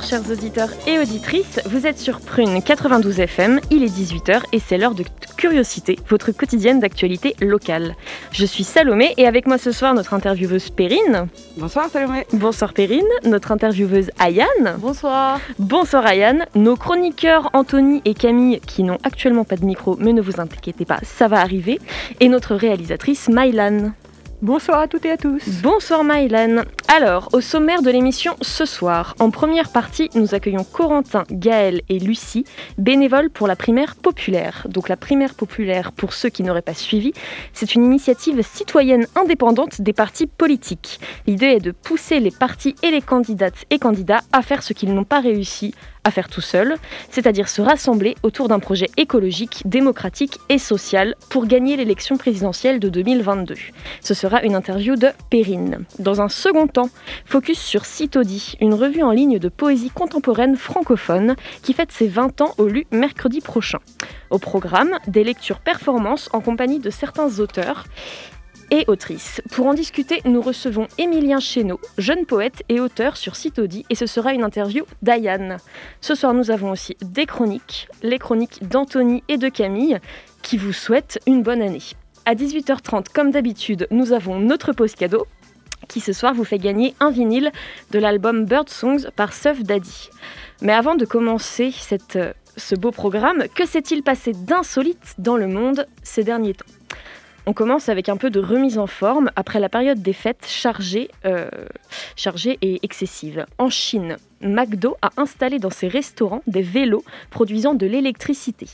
Bonsoir chers auditeurs et auditrices, vous êtes sur Prune 92 FM, il est 18h et c'est l'heure de Curiosité, votre quotidienne d'actualité locale. Je suis Salomé et avec moi ce soir notre intervieweuse Perrine. Bonsoir Salomé. Bonsoir Perrine, notre intervieweuse Ayane. Bonsoir. Bonsoir Ayane, nos chroniqueurs Anthony et Camille qui n'ont actuellement pas de micro mais ne vous inquiétez pas, ça va arriver, et notre réalisatrice Mylan. Bonsoir à toutes et à tous. Bonsoir Maïlan. Alors, au sommaire de l'émission ce soir, en première partie, nous accueillons Corentin, Gaël et Lucie, bénévoles pour la primaire populaire. Donc la primaire populaire, pour ceux qui n'auraient pas suivi, c'est une initiative citoyenne indépendante des partis politiques. L'idée est de pousser les partis et les candidates et candidats à faire ce qu'ils n'ont pas réussi à faire tout seul, c'est-à-dire se rassembler autour d'un projet écologique, démocratique et social pour gagner l'élection présidentielle de 2022. Ce sera une interview de Perrine. Dans un second temps, focus sur Citodi, une revue en ligne de poésie contemporaine francophone qui fête ses 20 ans au LU mercredi prochain. Au programme, des lectures performances en compagnie de certains auteurs et autrice. Pour en discuter, nous recevons Émilien Chéneau, jeune poète et auteur sur Citodi, et ce sera une interview d'Ayane. Ce soir, nous avons aussi des chroniques, les chroniques d'Anthony et de Camille, qui vous souhaitent une bonne année. À 18h30, comme d'habitude, nous avons notre pause cadeau, qui ce soir vous fait gagner un vinyle de l'album Bird Songs par Suf Daddy. Mais avant de commencer cette, ce beau programme, que s'est-il passé d'insolite dans le monde ces derniers temps? On commence avec un peu de remise en forme après la période des fêtes chargée, euh, chargée et excessive. En Chine, McDo a installé dans ses restaurants des vélos produisant de l'électricité.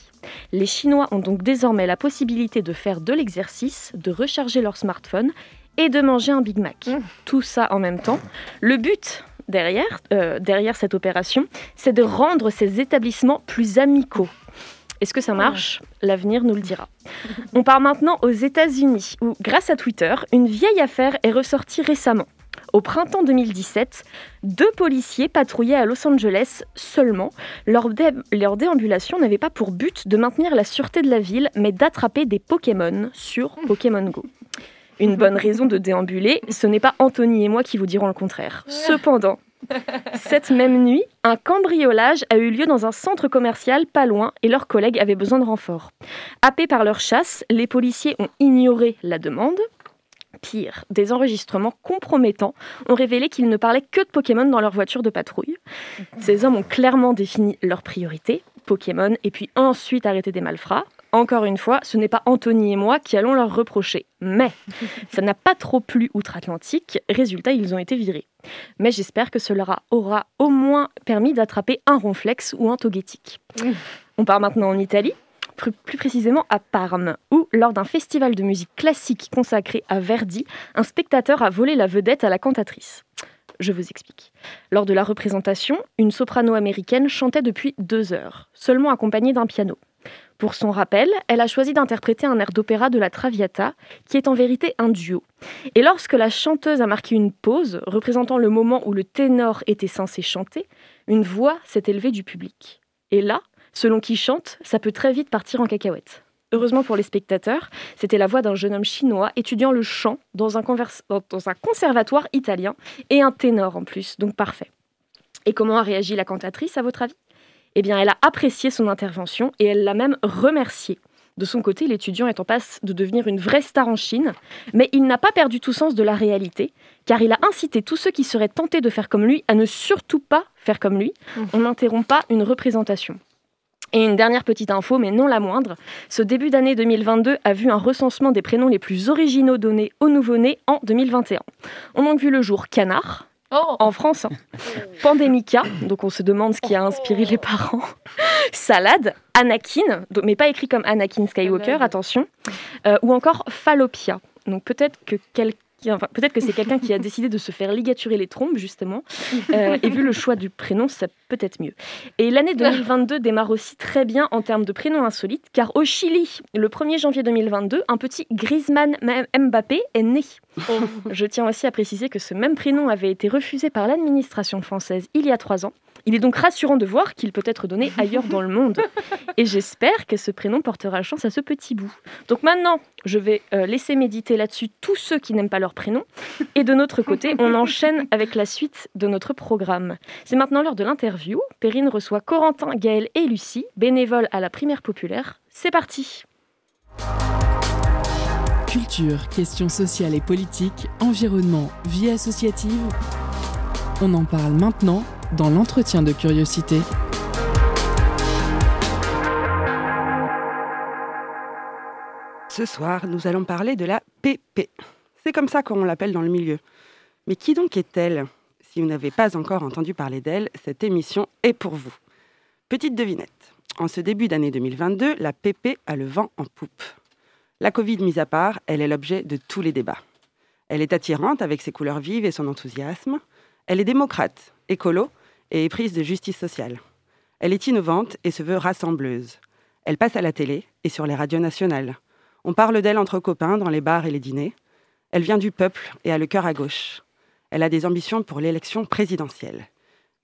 Les Chinois ont donc désormais la possibilité de faire de l'exercice, de recharger leur smartphone et de manger un Big Mac. Mmh. Tout ça en même temps. Le but derrière, euh, derrière cette opération, c'est de rendre ces établissements plus amicaux est-ce que ça marche? L'avenir nous le dira. On part maintenant aux États-Unis, où, grâce à Twitter, une vieille affaire est ressortie récemment. Au printemps 2017, deux policiers patrouillaient à Los Angeles seulement. Leur, leur déambulation n'avait pas pour but de maintenir la sûreté de la ville, mais d'attraper des Pokémon sur Pokémon Go. Une bonne raison de déambuler, ce n'est pas Anthony et moi qui vous dirons le contraire. Cependant, cette même nuit, un cambriolage a eu lieu dans un centre commercial pas loin et leurs collègues avaient besoin de renfort. Happés par leur chasse, les policiers ont ignoré la demande. Pire, des enregistrements compromettants ont révélé qu'ils ne parlaient que de Pokémon dans leur voiture de patrouille. Ces hommes ont clairement défini leurs priorités, Pokémon, et puis ensuite arrêté des malfrats. Encore une fois, ce n'est pas Anthony et moi qui allons leur reprocher. Mais ça n'a pas trop plu outre-Atlantique. Résultat, ils ont été virés. Mais j'espère que cela aura au moins permis d'attraper un ronflex ou un togetic. On part maintenant en Italie, plus, précisément à Parme, où, lors d'un festival de musique classique consacré à Verdi, un spectateur a volé la vedette à la cantatrice. Je vous explique. Lors de la représentation, une soprano américaine chantait depuis deux heures, seulement accompagnée d'un piano. Pour son rappel, elle a choisi d'interpréter un air d'opéra de la Traviata, qui est en vérité un duo. Et lorsque la chanteuse a marqué une pause, représentant le moment où le ténor était censé chanter, une voix s'est élevée du public. Et là, selon qui chante, ça peut très vite partir en cacahuète. Heureusement pour les spectateurs, c'était la voix d'un jeune homme chinois étudiant le chant dans un, dans un conservatoire italien, et un ténor en plus, donc parfait. Et comment a réagi la cantatrice, à votre avis? Eh bien, elle a apprécié son intervention et elle l'a même remercié. De son côté, l'étudiant est en passe de devenir une vraie star en Chine, mais il n'a pas perdu tout sens de la réalité, car il a incité tous ceux qui seraient tentés de faire comme lui à ne surtout pas faire comme lui. Mmh. On n'interrompt pas une représentation. Et une dernière petite info, mais non la moindre, ce début d'année 2022 a vu un recensement des prénoms les plus originaux donnés aux nouveau-nés en 2021. On a donc vu le jour Canard, Oh. En France, hein. Pandémica, donc on se demande ce qui a inspiré les parents. Salade, Anakin, mais pas écrit comme Anakin Skywalker, attention. Euh, ou encore Fallopia. Donc peut-être que enfin, peut-être que c'est quelqu'un qui a décidé de se faire ligaturer les trompes, justement. Euh, et vu le choix du prénom, ça peut être mieux. Et l'année 2022 démarre aussi très bien en termes de prénoms insolites, car au Chili, le 1er janvier 2022, un petit Griezmann Mbappé est né. Oh. Je tiens aussi à préciser que ce même prénom avait été refusé par l'administration française il y a trois ans. Il est donc rassurant de voir qu'il peut être donné ailleurs dans le monde. Et j'espère que ce prénom portera chance à ce petit bout. Donc maintenant, je vais euh, laisser méditer là-dessus tous ceux qui n'aiment pas leur prénom. Et de notre côté, on enchaîne avec la suite de notre programme. C'est maintenant l'heure de l'interview. Perrine reçoit Corentin, Gaël et Lucie, bénévoles à la primaire populaire. C'est parti Culture, questions sociales et politiques, environnement, vie associative. On en parle maintenant dans l'entretien de curiosité. Ce soir, nous allons parler de la PP. C'est comme ça qu'on l'appelle dans le milieu. Mais qui donc est-elle? Si vous n'avez pas encore entendu parler d'elle, cette émission est pour vous. Petite devinette. En ce début d'année 2022, la PP a le vent en poupe. La Covid mise à part, elle est l'objet de tous les débats. Elle est attirante avec ses couleurs vives et son enthousiasme. Elle est démocrate, écolo et éprise de justice sociale. Elle est innovante et se veut rassembleuse. Elle passe à la télé et sur les radios nationales. On parle d'elle entre copains dans les bars et les dîners. Elle vient du peuple et a le cœur à gauche. Elle a des ambitions pour l'élection présidentielle.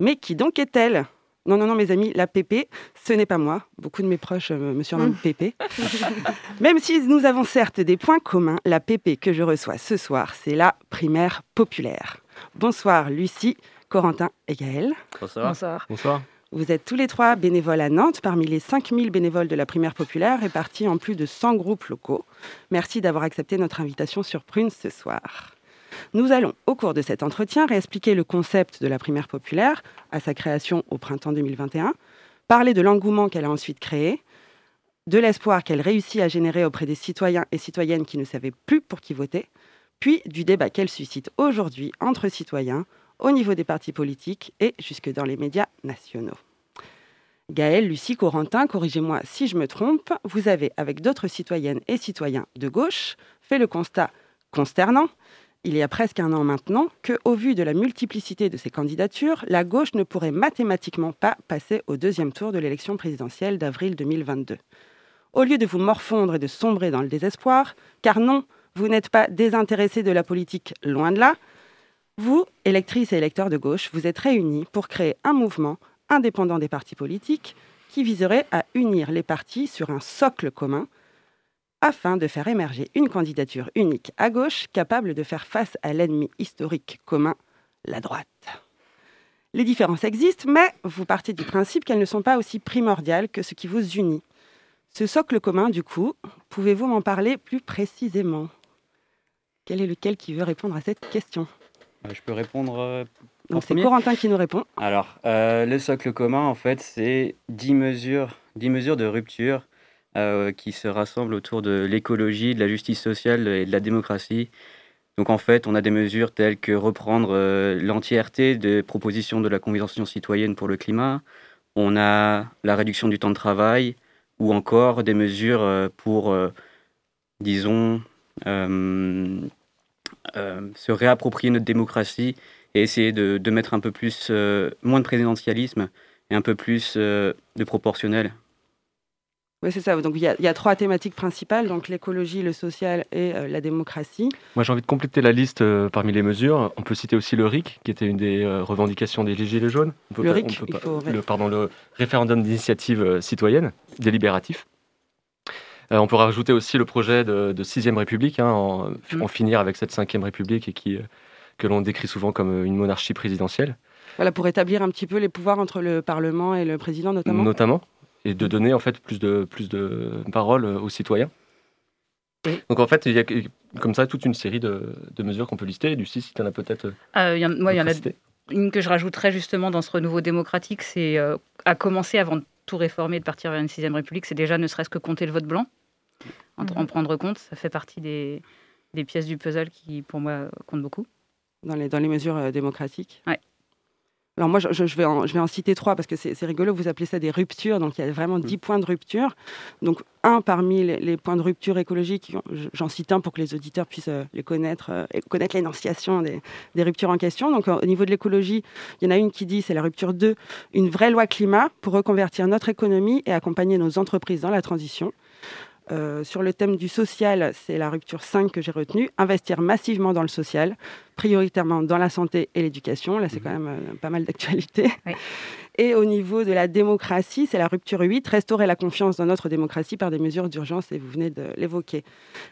Mais qui donc est-elle? Non, non, non, mes amis, la PP, ce n'est pas moi. Beaucoup de mes proches euh, me surnomment PP. Même si nous avons certes des points communs, la PP que je reçois ce soir, c'est la primaire populaire. Bonsoir Lucie, Corentin et Gaël. Bonsoir. Bonsoir. Vous êtes tous les trois bénévoles à Nantes, parmi les 5000 bénévoles de la primaire populaire, répartis en plus de 100 groupes locaux. Merci d'avoir accepté notre invitation sur Prune ce soir. Nous allons, au cours de cet entretien, réexpliquer le concept de la primaire populaire à sa création au printemps 2021, parler de l'engouement qu'elle a ensuite créé, de l'espoir qu'elle réussit à générer auprès des citoyens et citoyennes qui ne savaient plus pour qui voter, puis du débat qu'elle suscite aujourd'hui entre citoyens, au niveau des partis politiques et jusque dans les médias nationaux. Gaëlle, Lucie, Corentin, corrigez-moi si je me trompe, vous avez, avec d'autres citoyennes et citoyens de gauche, fait le constat consternant, il y a presque un an maintenant, que, au vu de la multiplicité de ces candidatures, la gauche ne pourrait mathématiquement pas passer au deuxième tour de l'élection présidentielle d'avril 2022. Au lieu de vous morfondre et de sombrer dans le désespoir, car non, vous n'êtes pas désintéressé de la politique, loin de là, vous, électrices et électeurs de gauche, vous êtes réunis pour créer un mouvement indépendant des partis politiques qui viserait à unir les partis sur un socle commun afin de faire émerger une candidature unique à gauche capable de faire face à l'ennemi historique commun, la droite. Les différences existent, mais vous partez du principe qu'elles ne sont pas aussi primordiales que ce qui vous unit. Ce socle commun, du coup, pouvez-vous m'en parler plus précisément? Quel est lequel qui veut répondre à cette question? Je peux répondre. Euh, Donc c'est Corentin qui nous répond. Alors, euh, le socle commun, en fait, c'est 10 mesures, 10 mesures de rupture qui se rassemblent autour de l'écologie, de la justice sociale et de la démocratie. Donc en fait, on a des mesures telles que reprendre l'entièreté des propositions de la Convention citoyenne pour le climat. On a la réduction du temps de travail ou encore des mesures pour, disons, euh, se réapproprier notre démocratie et essayer de, mettre un peu plus, euh, moins de présidentialisme et un peu plus euh, de proportionnel. Oui, c'est ça. Donc il y, a trois thématiques principales, donc l'écologie, le social et la démocratie. Moi, j'ai envie de compléter la liste parmi les mesures. On peut citer aussi le RIC, qui était une des revendications des Gilets jaunes. le RIC, le, pardon, le référendum d'initiative citoyenne, délibératif. Euh, on pourra rajouter aussi le projet de, de Sixième République, hein, mm. en, finir avec cette Cinquième République et qui, euh, que l'on décrit souvent comme une monarchie présidentielle. Voilà, pour établir un petit peu les pouvoirs entre le Parlement et le président, notamment. Notamment, et de donner en fait plus de, plus de parole aux citoyens. Donc en fait, il y a comme ça toute une série de, mesures qu'on peut lister. Lucie, si tu en as peut-être. Euh, il y, en a une que je rajouterais justement dans ce renouveau démocratique, c'est à commencer avant de tout réformer, de partir vers une sixième république, c'est déjà ne serait-ce que compter le vote blanc en, mhm. prendre compte. Ça fait partie des, des, pièces du puzzle qui, pour moi, comptent beaucoup. Dans les, dans les mesures euh, démocratiques Ouais. Alors moi, je, vais en, je vais en citer trois parce que c'est rigolo, vous appelez ça des ruptures, donc il y a vraiment mmh. dix points de rupture. Donc un parmi les, points de rupture écologique, j'en cite un pour que les auditeurs puissent euh, les connaître euh, et connaître l'énonciation des, des, ruptures en question. Donc au niveau de l'écologie, il y en a une qui dit, c'est la rupture 2, une vraie loi climat pour reconvertir notre économie et accompagner nos entreprises dans la transition. Euh, sur le thème du social, c'est la rupture 5 que j'ai retenue. Investir massivement dans le social, prioritairement dans la santé et l'éducation. Là, c'est mhm. quand même euh, pas mal d'actualité. Et au niveau de la démocratie, c'est la rupture 8, restaurer la confiance dans notre démocratie par des mesures d'urgence, et vous venez de l'évoquer.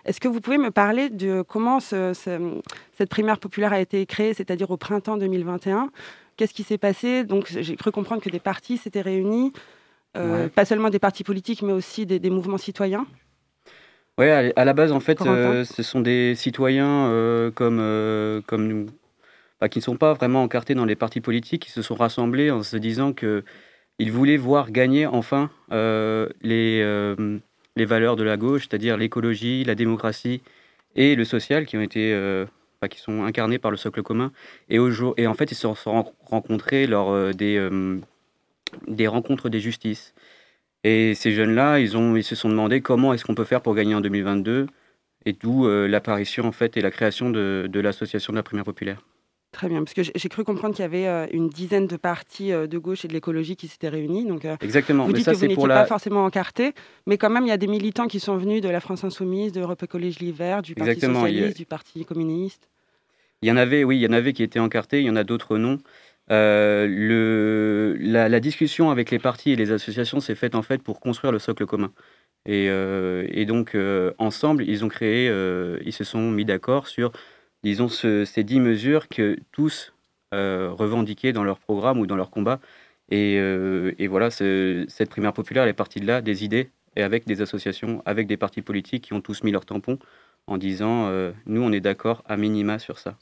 Est-ce que vous pouvez me parler de comment cette primaire populaire a été créée, c'est-à-dire au printemps 2021 Qu'est-ce qui s'est passé? Donc, j'ai cru comprendre que des partis s'étaient réunis. Euh, pas seulement des partis politiques, mais aussi des, mouvements citoyens. Oui, à la base, en fait, euh, ce sont des citoyens euh, comme, comme nous, bah, qui ne sont pas vraiment encartés dans les partis politiques, qui se sont rassemblés en se disant qu'ils voulaient voir gagner enfin les, les valeurs de la gauche, c'est-à-dire l'écologie, la démocratie et le social, qui ont été bah, qui sont incarnés par le socle commun. Et, et en fait, ils se sont rencontrés lors des, des rencontres des justices. Et ces jeunes-là, ils, ont, ils se sont demandé comment est-ce qu'on peut faire pour gagner en 2022, et d'où euh, l'apparition en fait et la création de, de l'association de la primaire populaire. Très bien, parce que j'ai cru comprendre qu'il y avait euh, une dizaine de partis euh, de gauche et de l'écologie qui s'étaient réunis. Donc, Exactement. Vous dites que vous n'étiez pas forcément encarté, mais quand même, il y a des militants qui sont venus de la France Insoumise, de Europe Écologie L'Hiver, du Parti Socialiste, du Parti Communiste. Il y en avait, oui, il y en avait qui étaient encartés, il y en a d'autres non. Euh, la, discussion avec les partis et les associations s'est faite en fait pour construire le socle commun. Et, euh, donc, euh, ensemble, ils ont créé, ils se sont mis d'accord sur, disons, ces dix mesures que tous revendiquaient dans leur programme ou dans leur combat. Et, voilà, cette primaire populaire, est partie de là, des idées, et avec des associations, avec des partis politiques qui ont tous mis leur tampon en disant, nous, on est d'accord à minima sur ça.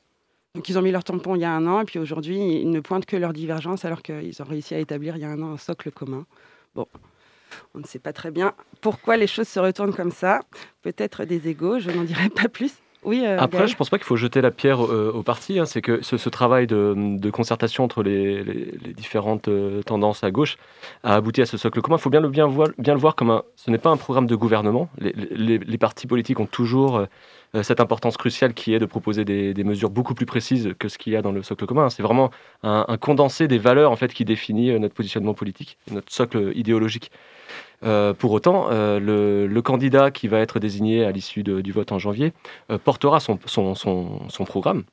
Donc ils ont mis leur tampon il y a un an et puis aujourd'hui ils ne pointent que leur divergence alors qu'ils ont réussi à établir il y a un an un socle commun. Bon, on ne sait pas très bien pourquoi les choses se retournent comme ça. Peut-être des égaux, je n'en dirai pas plus. Oui, euh, Après, je ne pense pas qu'il faut jeter la pierre euh, au parti. Hein. C'est que ce, travail de, concertation entre les, différentes euh, tendances à gauche a abouti à ce socle commun. Il faut bien le, bien, voir, le voir comme un, ce n'est pas un programme de gouvernement. Les, les partis politiques ont toujours euh, cette importance cruciale qui est de proposer des, mesures beaucoup plus précises que ce qu'il y a dans le socle commun. C'est vraiment un, condensé des valeurs en fait qui définit euh, notre positionnement politique, notre socle idéologique. Euh, pour autant, le, candidat qui va être désigné à l'issue du vote en janvier portera son, son, son, programme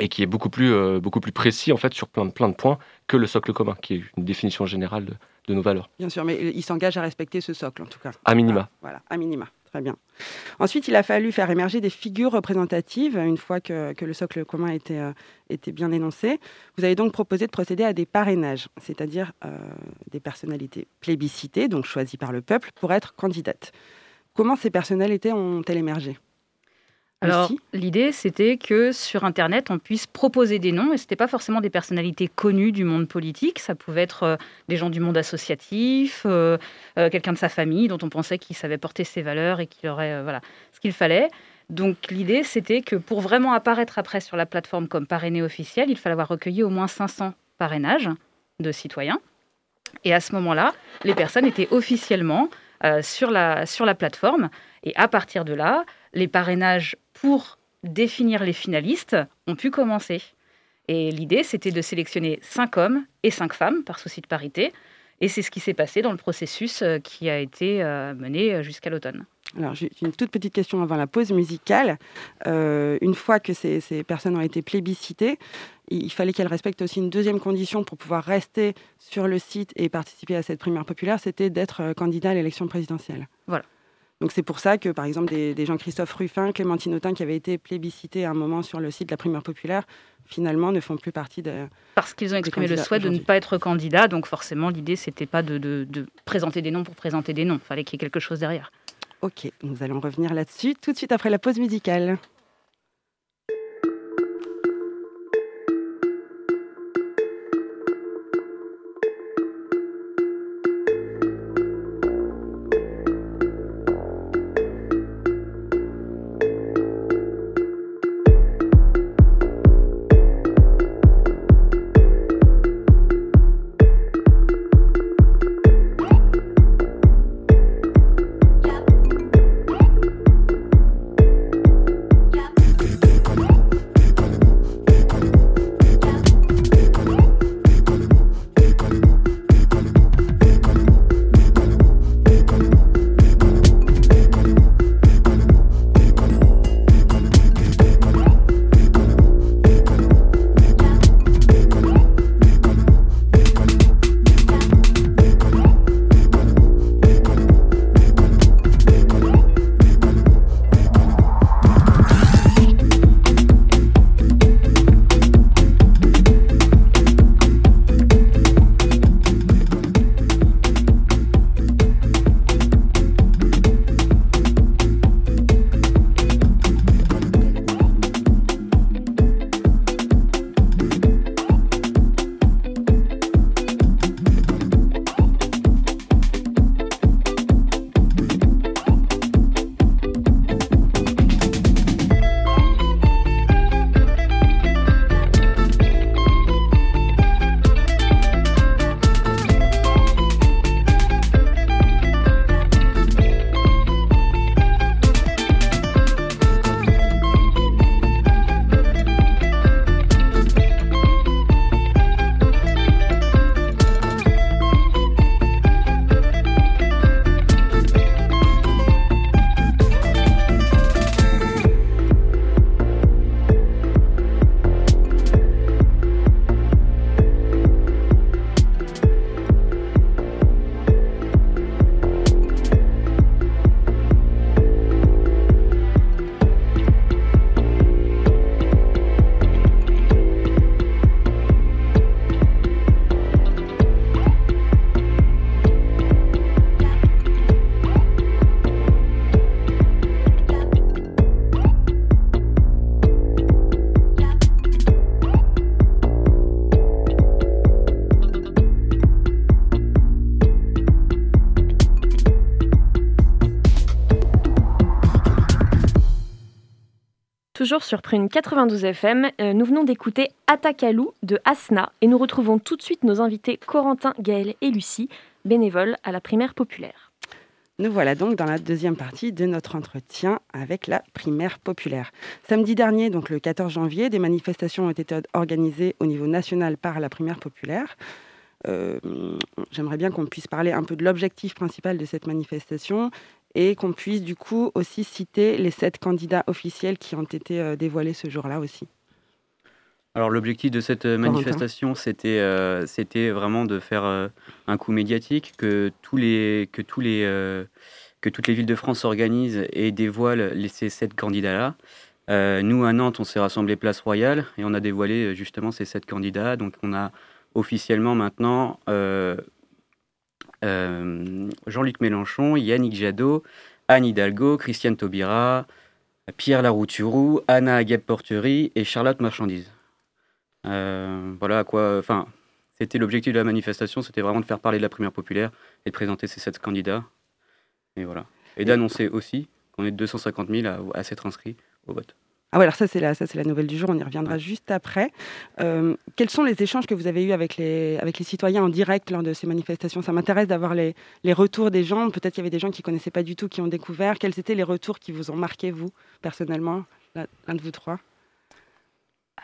et qui est beaucoup plus, beaucoup plus précis en fait sur plein, plein de points que le socle commun, qui est une définition générale de, de nos valeurs. Bien sûr, mais il s'engage à respecter ce socle en tout cas. À minima. voilà, à minima. Très bien. Ensuite, il a fallu faire émerger des figures représentatives une fois que, le socle commun était, euh, était, bien énoncé. Vous avez donc proposé de procéder à des parrainages, c'est-à-dire euh, des personnalités plébiscitées, donc choisies par le peuple, pour être candidates. Comment ces personnalités ont-elles émergé? Alors, l'idée, c'était que sur Internet, on puisse proposer des noms, et ce n'était pas forcément des personnalités connues du monde politique, ça pouvait être euh, des gens du monde associatif, euh, euh, quelqu'un de sa famille dont on pensait qu'il savait porter ses valeurs et qu'il aurait voilà, ce qu'il fallait. Donc, l'idée, c'était que pour vraiment apparaître après sur la plateforme comme parrainé officiel, il fallait avoir recueilli au moins 500 parrainages de citoyens. Et à ce moment-là, les personnes étaient officiellement sur, la, sur la plateforme. Et à partir de là, les parrainages pour définir les finalistes ont pu commencer. Et l'idée, c'était de sélectionner cinq hommes et cinq femmes par souci de parité. Et c'est ce qui s'est passé dans le processus euh, qui a été euh, mené euh, jusqu'à l'automne. Alors, j'ai une toute petite question avant la pause musicale. une fois que ces, ces, personnes ont été plébiscitées, il fallait qu'elles respectent aussi une deuxième condition pour pouvoir rester sur le site et participer à cette primaire populaire, c'était d'être candidat à l'élection présidentielle. Voilà. Donc c'est pour ça que, par exemple, des, gens Christophe Ruffin, Clémentine Autain, qui avaient été plébiscités à un moment sur le site de la primaire populaire, finalement ne font plus partie de... Parce qu'ils ont exprimé le souhait de ne pas être candidat, donc forcément l'idée, c'était pas de, de, présenter des noms pour présenter des noms, il fallait qu'il y ait quelque chose derrière. Ok, nous allons revenir là-dessus tout de suite après la pause musicale. Toujours sur Prune 92 FM, euh, nous venons d'écouter Atakalou de Asna et nous retrouvons tout de suite nos invités Corentin, Gaël et Lucie, bénévoles à la primaire populaire. Nous voilà donc dans la deuxième partie de notre entretien avec la primaire populaire. Samedi dernier, donc le 14 janvier, des manifestations ont été organisées au niveau national par la primaire populaire. Euh, j'aimerais bien qu'on puisse parler un peu de l'objectif principal de cette manifestation et qu'on puisse du coup aussi citer les sept candidats officiels qui ont été euh, dévoilés ce jour-là aussi. Alors l'objectif de cette manifestation, c'était euh, c'était vraiment de faire un coup médiatique, que tous les que tous les que toutes les villes de France s'organisent et dévoilent les, ces sept candidats-là. nous à Nantes, on s'est rassemblé place Royale et on a dévoilé justement ces sept candidats. Donc on a officiellement maintenant euh, euh, Jean-Luc Mélenchon, Yannick Jadot, Anne Hidalgo, Christiane Taubira, Pierre Larouturou, Anna Agueb-Porterie et Charlotte Marchandise. Euh, voilà à quoi. Enfin, c'était l'objectif de la manifestation, c'était vraiment de faire parler de la primaire populaire et de présenter ces sept candidats. Et voilà. Et d'annoncer aussi qu'on est 250 000 à, à s'être inscrits au vote. Ah ouais, alors ça c'est la, ça c'est la nouvelle du jour, on y reviendra juste après. Euh, quels sont les échanges que vous avez eus avec les, avec les citoyens en direct lors de ces manifestations? Ça m'intéresse d'avoir les, les, retours des gens. Peut-être qu'il y avait des gens qui ne connaissaient pas du tout, qui ont découvert. Quels étaient les retours qui vous ont marqué, vous, personnellement, l'un de vous trois?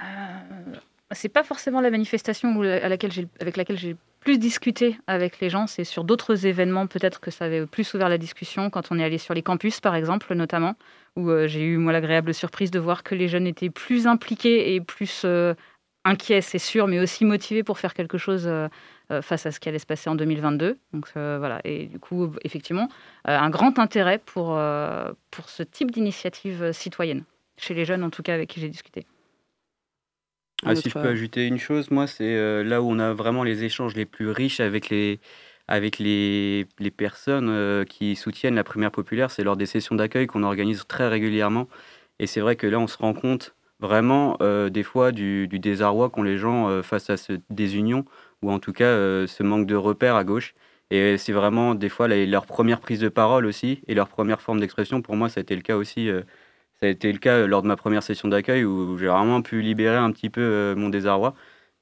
Euh, C'est pas forcément la manifestation à laquelle avec laquelle j'ai plus discuté avec les gens, c'est sur d'autres événements peut-être que ça avait plus ouvert la discussion, quand on est allé sur les campus par exemple notamment, où euh, j'ai eu moi l'agréable surprise de voir que les jeunes étaient plus impliqués et plus euh, inquiets, c'est sûr, mais aussi motivés pour faire quelque chose euh, face à ce qui allait se passer en 2022. Donc voilà, et du coup effectivement un grand intérêt pour, pour ce type d'initiative citoyenne, chez les jeunes en tout cas avec qui j'ai discuté. Ah, si je peux ajouter une chose, moi, c'est euh, là où on a vraiment les échanges les plus riches avec les, avec les, personnes euh, qui soutiennent la primaire populaire, c'est lors des sessions d'accueil qu'on organise très régulièrement. Et c'est vrai que là, on se rend compte vraiment euh, des fois du, désarroi qu'ont les gens face à cette désunion, ou en tout cas ce manque de repères à gauche. Et c'est vraiment des fois leur première prise de parole aussi, et leur première forme d'expression. Pour moi, ça a été le cas aussi ça a été le cas lors de ma première session d'accueil où j'ai vraiment pu libérer un petit peu euh, mon désarroi.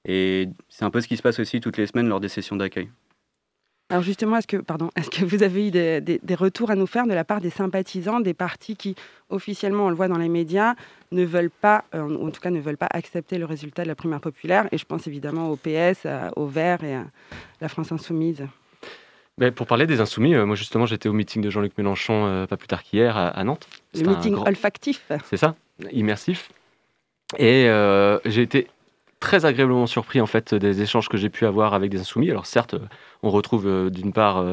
Et c'est un peu ce qui se passe aussi toutes les semaines lors des sessions d'accueil. Alors justement, est-ce que, pardon, est-ce que vous avez eu des, des, retours à nous faire de la part des sympathisants, des partis qui, officiellement, on le voit dans les médias, ne veulent pas, euh, en tout cas ne veulent pas accepter le résultat de la primaire populaire? Et je pense évidemment au PS, au Vert et à la France Insoumise. Mais pour parler des insoumis, euh, moi justement j'étais au meeting de Jean-Luc Mélenchon euh, pas plus tard qu'hier à, Nantes. Le meeting olfactif. C'est ça, immersif. Et j'ai été très agréablement surpris en fait des échanges que j'ai pu avoir avec des insoumis. Alors certes, on retrouve d'une part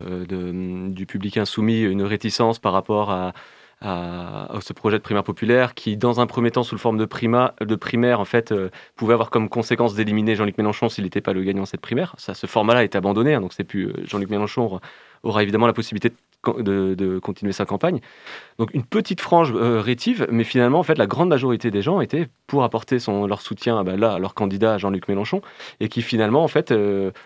du public insoumis une réticence par rapport à, à, ce projet de primaire populaire qui, dans un premier temps, sous forme de, prima, de primaire, en fait, euh, pouvait avoir comme conséquence d'éliminer Jean-Luc Mélenchon s'il n'était pas le gagnant de cette primaire. Ça, ce format-là est abandonné, hein, donc c'est plus euh, Jean-Luc Mélenchon aura, évidemment la possibilité de, continuer sa campagne. Donc une petite frange euh, rétive, mais finalement, en fait, la grande majorité des gens étaient pour apporter son, leur soutien bah, là, à leur candidat Jean-Luc Mélenchon, et qui finalement, en fait,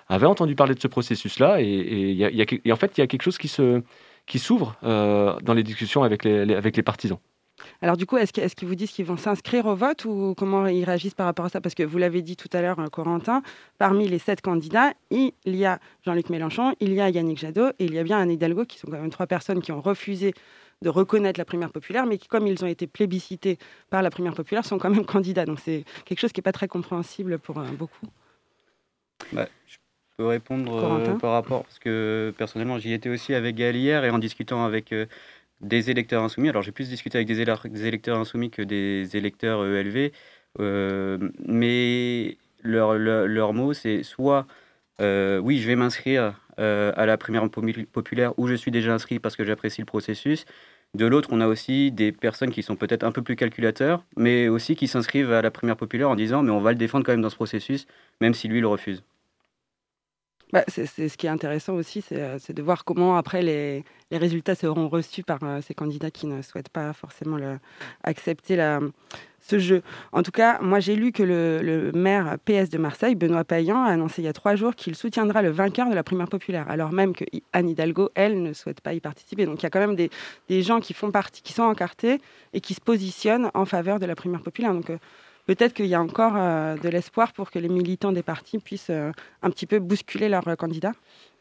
avaient entendu parler de ce processus-là. Et en fait, il y a quelque chose qui se qui s'ouvrent euh, dans les discussions avec les, avec les partisans. Alors du coup, est-ce qu'ils vous disent qu'ils vont s'inscrire au vote ou comment ils réagissent par rapport à ça? Parce que vous l'avez dit tout à l'heure, euh, Corentin, parmi les sept candidats, il y a Jean-Luc Mélenchon, il y a Yannick Jadot et il y a bien Anne Hidalgo, qui sont quand même trois personnes qui ont refusé de reconnaître la primaire populaire, mais qui, comme ils ont été plébiscités par la primaire populaire, sont quand même candidats. Donc c'est quelque chose qui n'est pas très compréhensible pour euh, beaucoup. Bah, peux répondre euh, par rapport, parce que personnellement, j'y étais aussi avec Gaël hier et en discutant avec euh, des électeurs insoumis. Alors, j'ai plus discuté avec des, électeurs insoumis que des électeurs ELV, euh, mais leur, leur, leur mot, c'est soit oui, je vais m'inscrire à la primaire populaire où je suis déjà inscrit parce que j'apprécie le processus. De l'autre, on a aussi des personnes qui sont peut-être un peu plus calculateurs, mais aussi qui s'inscrivent à la primaire populaire en disant mais on va le défendre quand même dans ce processus, même si lui le refuse. Bah, c'est ce qui est intéressant aussi, euh, c'est de voir comment après les, résultats seront reçus par euh, ces candidats qui ne souhaitent pas forcément accepter ce jeu. En tout cas, moi j'ai lu que le, maire PS de Marseille, Benoît Payan, a annoncé il y a trois jours qu'il soutiendra le vainqueur de la primaire populaire, alors même que Anne Hidalgo, elle, ne souhaite pas y participer. Donc il y a quand même des, gens qui font partie, qui sont encartés et qui se positionnent en faveur de la primaire populaire. Donc euh, peut-être qu'il y a encore euh, de l'espoir pour que les militants des partis puissent euh, un petit peu bousculer leurs candidats.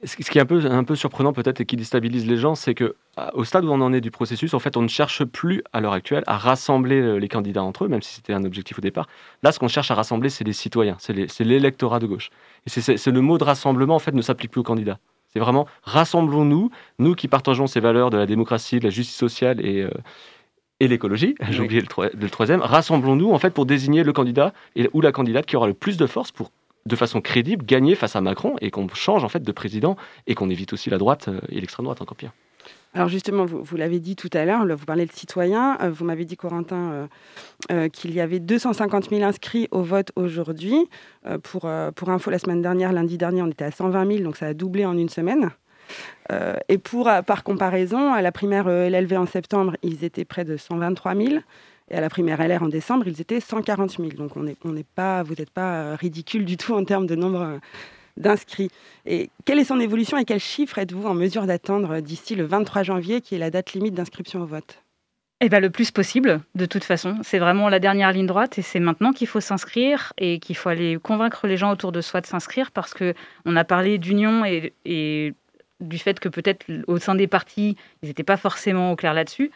Ce qui est un peu, surprenant peut-être et qui déstabilise les gens, c'est que au stade où on en est du processus, en fait, on ne cherche plus à l'heure actuelle à rassembler euh, les candidats entre eux, même si c'était un objectif au départ. Là, ce qu'on cherche à rassembler, c'est les citoyens, c'est l'électorat de gauche. Et c'est le mot de rassemblement, en fait, ne s'applique plus aux candidats. C'est vraiment rassemblons-nous, nous qui partageons ces valeurs de la démocratie, de la justice sociale et, euh, et l'écologie, j'ai oublié le, le, troisième, rassemblons-nous en fait pour désigner le candidat et, ou la candidate qui aura le plus de force pour de façon crédible gagner face à Macron et qu'on change en fait de président et qu'on évite aussi la droite euh, et l'extrême droite encore pire. Alors justement, vous, l'avez dit tout à l'heure, vous parlez de citoyens, euh, vous m'avez dit Corentin euh, qu'il y avait 250 000 inscrits au vote aujourd'hui. pour, pour info, la semaine dernière, lundi dernier, on était à 120 000, donc ça a doublé en une semaine. Et pour, par comparaison, à la primaire LLV en septembre, ils étaient près de 123 000. Et à la primaire LR en décembre, ils étaient 140 000. Donc on on pas, vous n'êtes pas euh, ridicule du tout en termes de nombre euh, d'inscrits. Et quelle est son évolution et quels chiffres êtes-vous en mesure d'attendre d'ici le 23 janvier, qui est la date limite d'inscription au vote? Eh ben, le plus possible, de toute façon. C'est vraiment la dernière ligne droite et c'est maintenant qu'il faut s'inscrire et qu'il faut aller convaincre les gens autour de soi de s'inscrire parce que on a parlé d'union et, du fait que peut-être au sein des partis, ils n'étaient pas forcément au clair là-dessus.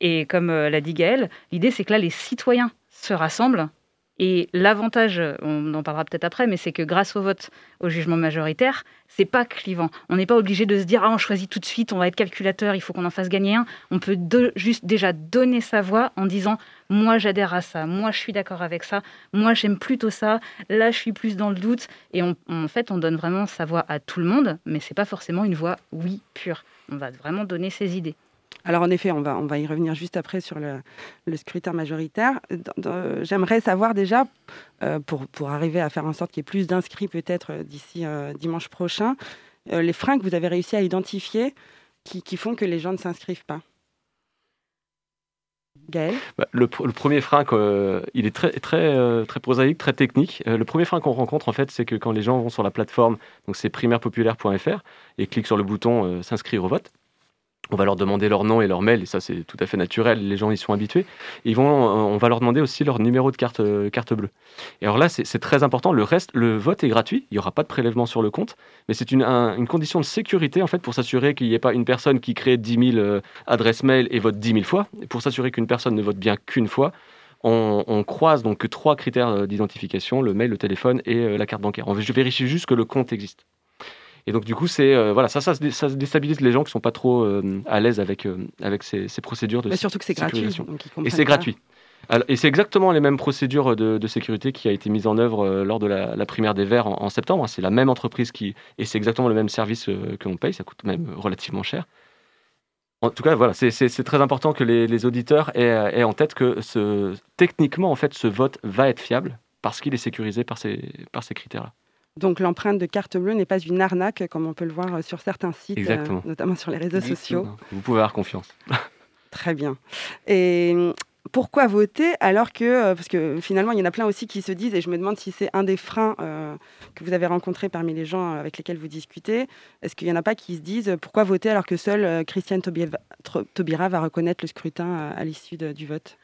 Et comme euh, l'a dit Gaëlle, l'idée c'est que là, les citoyens se rassemblent. Et l'avantage, on en parlera peut-être après, mais c'est que grâce au vote au jugement majoritaire, c'est pas clivant. On n'est pas obligé de se dire ah on choisit tout de suite, on va être calculateur, il faut qu'on en fasse gagner un. On peut juste déjà donner sa voix en disant moi j'adhère à ça, moi je suis d'accord avec ça, moi j'aime plutôt ça, là je suis plus dans le doute. Et en fait on donne vraiment sa voix à tout le monde, mais c'est pas forcément une voix oui pure. On va vraiment donner ses idées. Alors en effet, on va, on va y revenir juste après sur le, scrutin majoritaire. J'aimerais savoir déjà, euh, pour, pour arriver à faire en sorte qu'il y ait plus d'inscrits peut-être euh, d'ici euh, dimanche prochain, les freins que vous avez réussi à identifier qui, font que les gens ne s'inscrivent pas? Gaël bah, le, premier frein, il est très, très, très prosaïque, très technique. le premier frein qu'on rencontre, en fait, c'est que quand les gens vont sur la plateforme, donc c'est primairepopulaire.fr, et cliquent sur le bouton s'inscrire au vote, on va leur demander leur nom et leur mail, et ça c'est tout à fait naturel, les gens y sont habitués. ils vont, on va leur demander aussi leur numéro de carte, euh, carte bleue. Et alors là, c'est très important, le reste, le vote est gratuit, il n'y aura pas de prélèvement sur le compte, mais c'est une, une, condition de sécurité en fait pour s'assurer qu'il n'y ait pas une personne qui crée 10 000 euh, adresses mail et vote 10 000 fois. Et pour s'assurer qu'une personne ne vote bien qu'une fois, on, croise donc trois critères euh, d'identification, le mail, le téléphone et la carte bancaire. On vérifie juste que le compte existe. Et donc, du coup, c'est euh, voilà, ça, ça, ça, déstabilise les gens qui sont pas trop euh, à l'aise avec, euh, avec ces, procédures de Mais surtout que c'est gratuit. et c'est gratuit. et c'est exactement les mêmes procédures de, sécurité qui a été mise en œuvre lors de la, primaire des Verts en, septembre. Hein. C'est la même entreprise qui et c'est exactement le même service que l'on paye. Ça coûte même relativement cher. En tout cas, voilà, c'est très important que les, auditeurs aient, en tête que ce, techniquement, en fait, ce vote va être fiable parce qu'il est sécurisé par ces, par ces critères-là. Donc l'empreinte de carte bleue n'est pas une arnaque comme on peut le voir sur certains sites, euh, notamment sur les réseaux sociaux. Vous pouvez avoir confiance. Très bien. Et hum, pourquoi voter alors que, euh, parce que finalement, il y en a plein aussi qui se disent, et je me demande si c'est un des freins euh, que vous avez rencontrés parmi les gens avec lesquels vous discutez, est-ce qu'il n'y en a pas qui se disent, pourquoi voter alors que seule Christiane Taubira va reconnaître le scrutin à, l'issue du vote?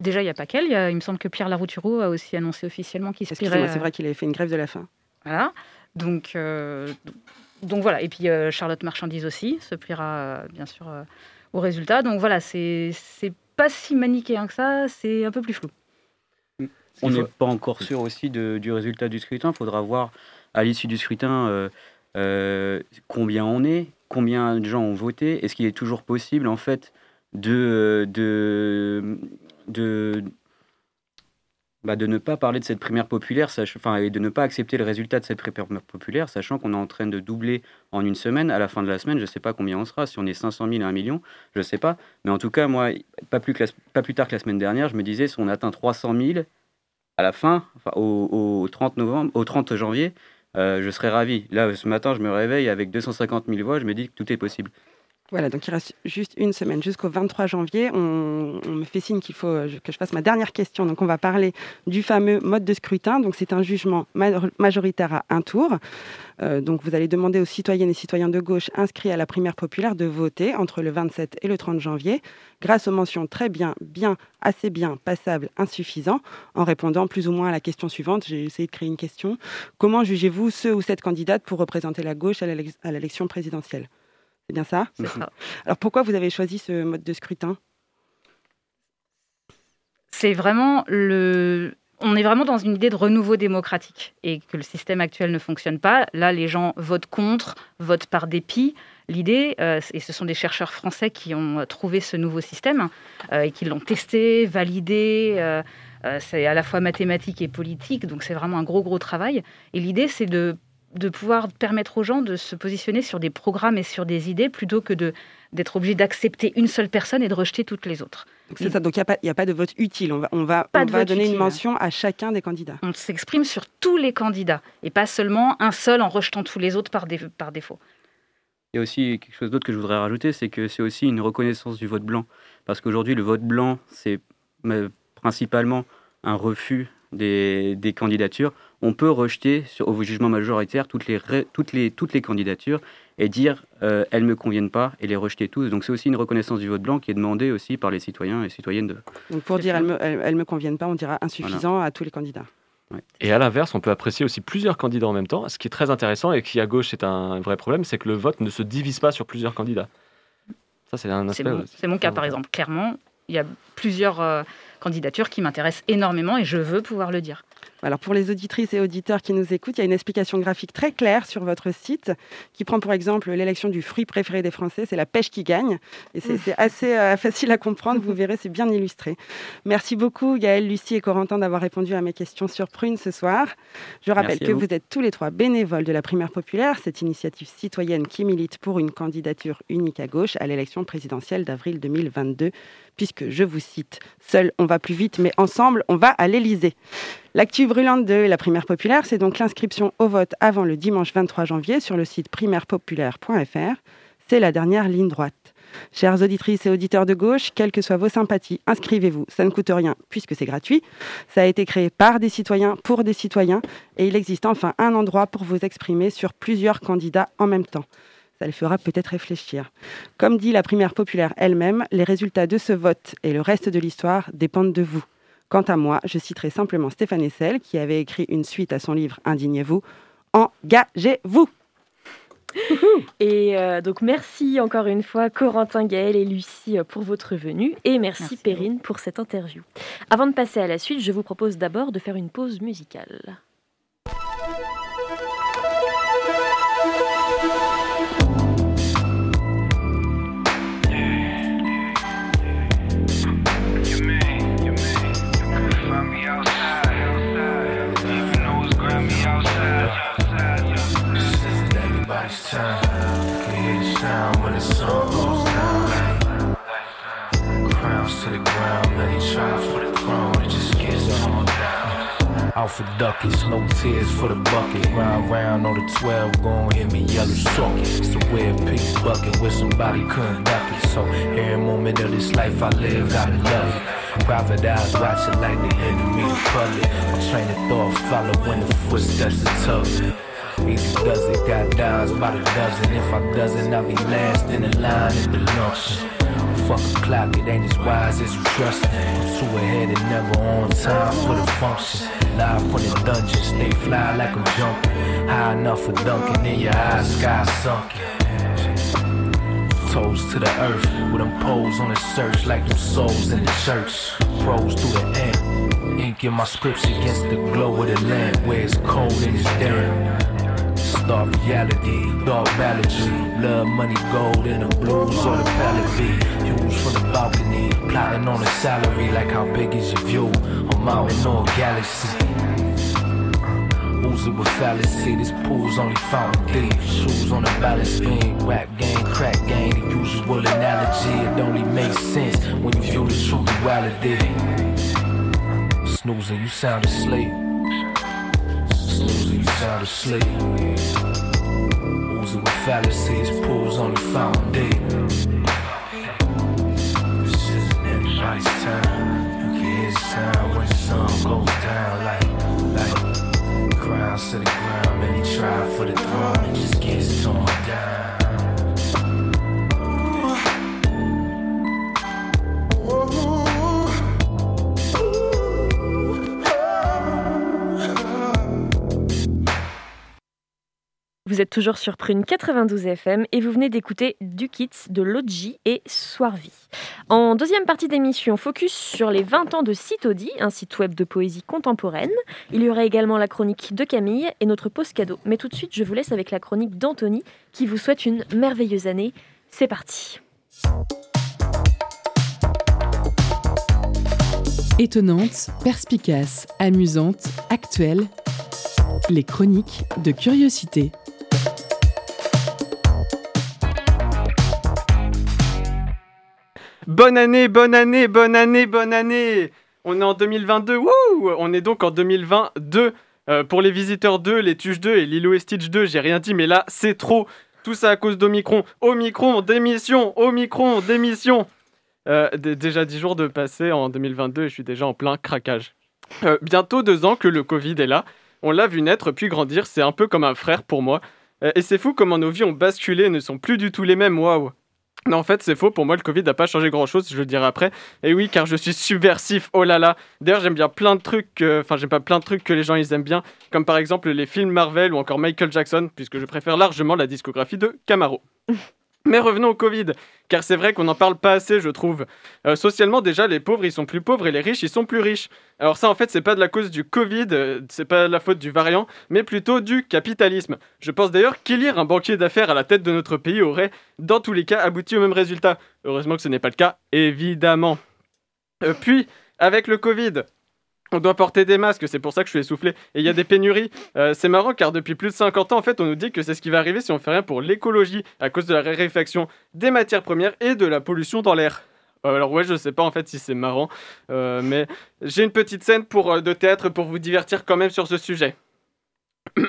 Déjà, il n'y a pas qu'elle. Il, me semble que Pierre Laroutureau a aussi annoncé officiellement qu'il serait... C'est vrai qu'il avait fait une grève de la faim. Voilà. Donc, euh, donc voilà. Et puis euh, Charlotte Marchandise aussi se pliera euh, bien sûr au résultat. Donc voilà, c'est pas si manichéen que ça, c'est un peu plus flou. On n'est pas encore sûr aussi du résultat du scrutin. Il faudra voir à l'issue du scrutin combien on est, combien de gens ont voté. Est-ce qu'il est toujours possible en fait de, de, de bah, de ne pas parler de cette primaire populaire, enfin, et de ne pas accepter le résultat de cette primaire populaire, sachant qu'on est en train de doubler en une semaine. À la fin de la semaine, je ne sais pas combien on sera, si on est 500 000 à 1 million, je ne sais pas. Mais en tout cas, moi, pas plus, pas plus tard que la semaine dernière, je me disais, si on atteint 300 000 à la fin, au, 30 novembre, au 30 janvier, euh, je serais ravi. Là, ce matin, je me réveille avec 250 000 voix, je me dis que tout est possible. Voilà, donc il reste juste une semaine jusqu'au 23 janvier. On, me fait signe qu'il faut euh, que je fasse ma dernière question. Donc on va parler du fameux mode de scrutin. Donc c'est un jugement majoritaire à un tour. Euh, donc vous allez demander aux citoyennes et citoyens de gauche inscrits à la primaire populaire de voter entre le 27 et le 30 janvier grâce aux mentions très bien, bien, assez bien, passable, insuffisant, en répondant plus ou moins à la question suivante. J'ai essayé de créer une question. Comment jugez-vous ce ou cette candidate pour représenter la gauche à l'élection présidentielle? C'est bien ça? Alors pourquoi vous avez choisi ce mode de scrutin? C'est vraiment le. On est vraiment dans une idée de renouveau démocratique et que le système actuel ne fonctionne pas. Là, les gens votent contre, votent par dépit. L'idée, euh, et ce sont des chercheurs français qui ont trouvé ce nouveau système euh, et qui l'ont testé, validé. Euh, c'est à la fois mathématique et politique, donc c'est vraiment un gros, gros travail. Et l'idée, c'est de de pouvoir permettre aux gens de se positionner sur des programmes et sur des idées plutôt que de d'être obligé d'accepter une seule personne et de rejeter toutes les autres. C'est ça, donc il n'y a, pas de vote utile. On va, on va, donner une mention à chacun des candidats. On s'exprime sur tous les candidats et pas seulement un seul en rejetant tous les autres par, par défaut. Il y a aussi quelque chose d'autre que je voudrais rajouter, c'est que c'est aussi une reconnaissance du vote blanc. Parce qu'aujourd'hui, le vote blanc, c'est principalement un refus des, des candidatures on peut rejeter sur, au jugement majoritaire toutes les, toutes les, toutes les candidatures et dire euh, elles ne me conviennent pas et les rejeter tous. Donc c'est aussi une reconnaissance du vote blanc qui est demandée aussi par les citoyens et citoyennes. De... Donc pour dire elles ne me, me, conviennent pas, on dira insuffisant à tous les candidats. Et à l'inverse, on peut apprécier aussi plusieurs candidats en même temps. Ce qui est très intéressant et qui à gauche est un vrai problème, c'est que le vote ne se divise pas sur plusieurs candidats. Ça, c'est un aspect. C'est mon, cas, par exemple. Clairement, il y a plusieurs euh, candidatures qui m'intéressent énormément et je veux pouvoir le dire. Alors pour les auditrices et auditeurs qui nous écoutent, il y a une explication graphique très claire sur votre site qui prend pour exemple l'élection du fruit préféré des Français, c'est la pêche qui gagne. Et c'est assez euh, facile à comprendre, vous verrez, c'est bien illustré. Merci beaucoup Gaëlle, Lucie et Corentin d'avoir répondu à mes questions sur Prune ce soir. Je rappelle que vous. vous êtes tous les trois bénévoles de la Primaire Populaire, cette initiative citoyenne qui milite pour une candidature unique à gauche à l'élection présidentielle d'avril 2022 puisque je vous cite, Seul on va plus vite, mais ensemble on va à l'Elysée. L'actu brûlante de la primaire populaire, c'est donc l'inscription au vote avant le dimanche 23 janvier sur le site primairepopulaire.fr. C'est la dernière ligne droite. Chères auditrices et auditeurs de gauche, quelles que soient vos sympathies, inscrivez-vous. Ça ne coûte rien puisque c'est gratuit. Ça a été créé par des citoyens pour des citoyens et il existe enfin un endroit pour vous exprimer sur plusieurs candidats en même temps. Ça le fera peut-être réfléchir. Comme dit la primaire populaire elle-même, les résultats de ce vote et le reste de l'histoire dépendent de vous. Quant à moi, je citerai simplement Stéphane Essel, qui avait écrit une suite à son livre Indignez-vous. Engagez-vous et euh, donc merci encore une fois Corentin, Gaël et Lucie euh, pour votre venue et merci, merci Perrine pour cette interview. Avant de passer à la suite, je vous propose d'abord de faire une pause musicale. To the ground, let it try for the throne, it just gets torn down. Out for duckets, no tears for the bucket. Round round on the 12, gon' hit me yellow socket. It's a weird piece bucket where somebody couldn't duck it. So every moment of this life I live, gotta love it. Private eyes watching like the enemy public. My train of thought following the footsteps of tough. Easy does it, got dimes by the dozen. If I doesn't, I'll be last in the line at the luncheon. Fuck a clock, it ain't as wise as you trust. I'm too ahead and never on time for the function. Live from the dungeon, stay fly like I'm jumping. High enough for dunking in your eyes, sky sunken. Toes to the earth, with them poles on the search like them souls in the church. Pros through the air, ink in my scripts against the glow of the lamp, where it's cold and it's damp star reality, dark balladry. Love, money, gold, and the blues or the pallet B. Views from the balcony, plotting on a salary. Like how big is your view? A mountain or a galaxy? Oozing with fallacy, this pool's only fountain deep. Shoes on the balance beam, rap game, crack game, the usual analogy. It only makes sense when you view the true reality. Snoozing, you sound asleep out sound asleep. Oozing with fallacies, pools on the fountain. This isn't everybody's time. You can hear the sound when the sun goes down, like, like. Grounds to the ground, many try for the throne and just gets torn down. Vous êtes toujours sur Prune 92 FM et vous venez d'écouter Du Kits de Lodji et Soirvie. En deuxième partie d'émission, focus sur les 20 ans de Citodi, un site web de poésie contemporaine. Il y aura également la chronique de Camille et notre pause cadeau. Mais tout de suite, je vous laisse avec la chronique d'Anthony qui vous souhaite une merveilleuse année. C'est parti. Étonnante, perspicace, amusante, actuelle, les chroniques de curiosité. Bonne année, bonne année, bonne année, bonne année On est en 2022, wouh On est donc en 2022. Euh, pour les visiteurs 2, les Tuches 2 et Lilo et Stitch 2, j'ai rien dit, mais là, c'est trop. Tout ça à cause d'Omicron. Omicron, démission Omicron, démission euh, Déjà 10 jours de passé en 2022 et je suis déjà en plein craquage. Euh, bientôt deux ans que le Covid est là. On l'a vu naître puis grandir, c'est un peu comme un frère pour moi. et c'est fou comment nos vies ont basculé ne sont plus du tout les mêmes, waouh non, en fait, c'est faux. Pour moi, le Covid n'a pas changé grand-chose, je le dirai après. Et oui, car je suis subversif. Oh là là. D'ailleurs, j'aime bien plein de trucs. Enfin, j'aime pas plein de trucs que les gens ils aiment bien, comme par exemple les films Marvel ou encore Michael Jackson, puisque je préfère largement la discographie de Camaro. Mais revenons au Covid, car c'est vrai qu'on n'en parle pas assez, je trouve. Euh, socialement, déjà, les pauvres, ils sont plus pauvres et les riches, ils sont plus riches. Alors ça, en fait, c'est pas de la cause du Covid, euh, c'est pas la faute du variant, mais plutôt du capitalisme. Je pense d'ailleurs qu'élire un banquier d'affaires à la tête de notre pays aurait, dans tous les cas, abouti au même résultat. Heureusement que ce n'est pas le cas, évidemment. Euh, puis, avec le Covid, on doit porter des masques, c'est pour ça que je suis essoufflé. Et il y a des pénuries. Euh, c'est marrant car depuis plus de 50 ans, en fait, on nous dit que c'est ce qui va arriver si on fait rien pour l'écologie, à cause de la raréfaction des matières premières et de la pollution dans l'air. Euh, alors ouais, je sais pas en fait si c'est marrant, euh, mais j'ai une petite scène pour, de théâtre pour vous divertir quand même sur ce sujet.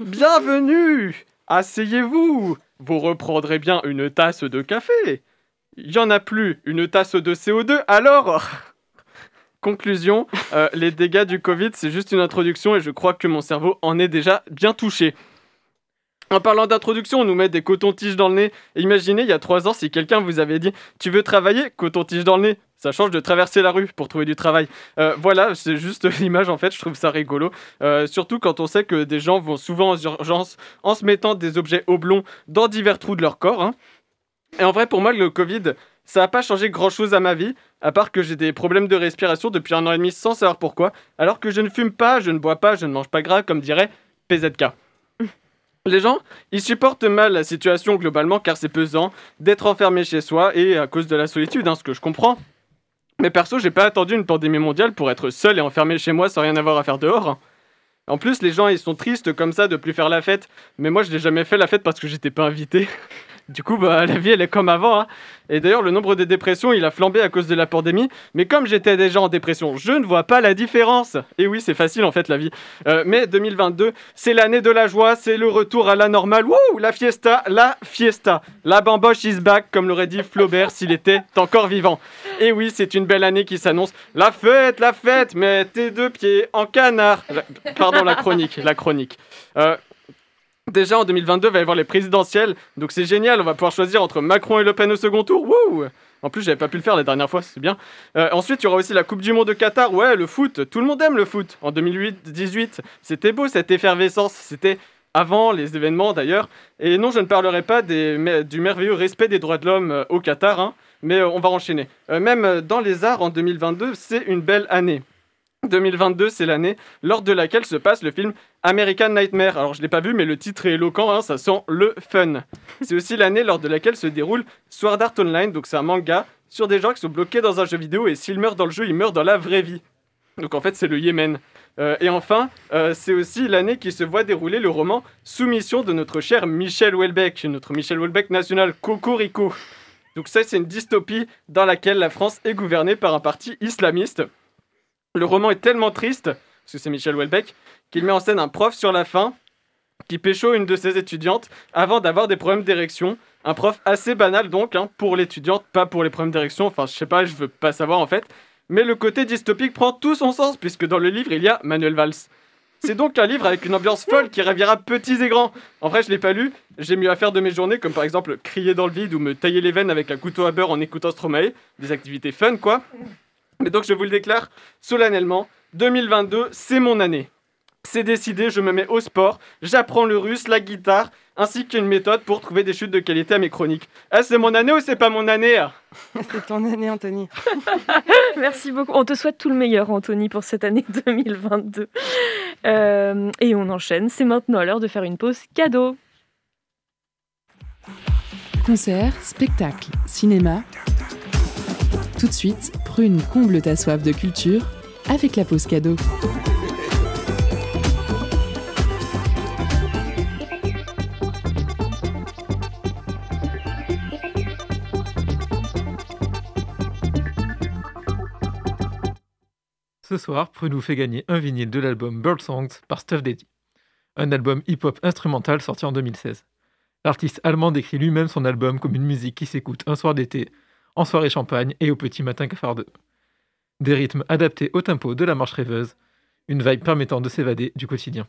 Bienvenue Asseyez-vous Vous reprendrez bien une tasse de café. Il y en a plus, une tasse de CO2, alors Conclusion, euh, les dégâts du Covid, c'est juste une introduction et je crois que mon cerveau en est déjà bien touché. En parlant d'introduction, on nous met des cotons-tiges dans le nez. imaginez, il y a trois ans, si quelqu'un vous avait dit Tu veux travailler? Coton-tige dans le nez. Ça change de traverser la rue pour trouver du travail. Euh, voilà, c'est juste l'image en fait, je trouve ça rigolo. Euh, surtout quand on sait que des gens vont souvent aux urgences en se mettant des objets oblongs dans divers trous de leur corps. Hein. Et en vrai, pour moi, le Covid, ça n'a pas changé grand chose à ma vie, à part que j'ai des problèmes de respiration depuis un an et demi sans savoir pourquoi, alors que je ne fume pas, je ne bois pas, je ne mange pas gras, comme dirait PZK. Les gens, ils supportent mal la situation globalement car c'est pesant d'être enfermé chez soi et à cause de la solitude, hein, ce que je comprends. Mais perso, j'ai pas attendu une pandémie mondiale pour être seul et enfermé chez moi sans rien avoir à faire dehors. En plus, les gens, ils sont tristes comme ça de plus faire la fête. Mais moi, je n'ai jamais fait la fête parce que j'étais pas invité. Du coup, bah, la vie, elle est comme avant. Hein. Et d'ailleurs, le nombre de dépressions, il a flambé à cause de la pandémie. Mais comme j'étais déjà en dépression, je ne vois pas la différence. Et oui, c'est facile en fait la vie. Euh, mais 2022, c'est l'année de la joie, c'est le retour à la normale. Wouh, la fiesta, la fiesta. La bamboche is back, comme l'aurait dit Flaubert s'il était encore vivant. Et oui, c'est une belle année qui s'annonce. La fête, la fête, mets tes deux pieds en canard. Pardon, la chronique, la chronique. Euh, Déjà en 2022, il va y avoir les présidentielles, donc c'est génial, on va pouvoir choisir entre Macron et Le Pen au second tour. Wouh en plus, j'avais pas pu le faire la dernière fois, c'est bien. Euh, ensuite, il y aura aussi la Coupe du Monde de Qatar. Ouais, le foot, tout le monde aime le foot. En 2018, c'était beau cette effervescence. C'était avant les événements d'ailleurs. Et non, je ne parlerai pas du merveilleux respect des droits de l'homme euh, au Qatar, hein, mais euh, on va enchaîner. même dans les arts, en 2022, c'est une belle année. 2022, c'est l'année lors de laquelle se passe le film American Nightmare. Alors je l'ai pas vu, mais le titre est éloquent, hein, ça sent le fun. C'est aussi l'année lors de laquelle se déroule Sword Art Online, donc c'est un manga sur des gens qui sont bloqués dans un jeu vidéo et s'ils meurent dans le jeu, ils meurent dans la vraie vie. Donc en fait, c'est le Yémen. Euh, et enfin, euh, c'est aussi l'année qui se voit dérouler le roman Soumission de notre cher Michel Houellebecq, notre Michel Houellebecq national Cocorico. Donc ça, c'est une dystopie dans laquelle la France est gouvernée par un parti islamiste. Le roman est tellement triste, parce que c'est Michel Houellebecq, qu'il met en scène un prof sur la fin qui pécho une de ses étudiantes avant d'avoir des problèmes d'érection. Un prof assez banal donc hein, pour l'étudiante, pas pour les problèmes d'érection. Enfin, je sais pas, je veux pas savoir en fait. Mais le côté dystopique prend tout son sens puisque dans le livre il y a Manuel Valls. C'est donc un livre avec une ambiance folle qui ravira petits et grands. En vrai, je l'ai pas lu. J'ai mieux à faire de mes journées, comme par exemple crier dans le vide ou me tailler les veines avec un couteau à beurre en écoutant Stromae. Des activités fun, quoi. Mais donc je vous le déclare solennellement, 2022, c'est mon année. C'est décidé, je me mets au sport, j'apprends le russe, la guitare, ainsi qu'une méthode pour trouver des chutes de qualité à mes chroniques. Eh, c'est mon année ou c'est pas mon année hein? C'est ton année, Anthony. Merci beaucoup. On te souhaite tout le meilleur, Anthony, pour cette année 2022. Euh, et on enchaîne. C'est maintenant l'heure de faire une pause cadeau. Concert, spectacle, cinéma. Tout de suite, Prune comble ta soif de culture avec la pause cadeau. Ce soir, Prune vous fait gagner un vinyle de l'album Bird Songs par Stuff Daddy, un album hip-hop instrumental sorti en 2016. L'artiste allemand décrit lui-même son album comme une musique qui s'écoute un soir d'été, en soirée champagne et au petit matin cafardeux. Des rythmes adaptés au tempo de la marche rêveuse, une vibe permettant de s'évader du quotidien.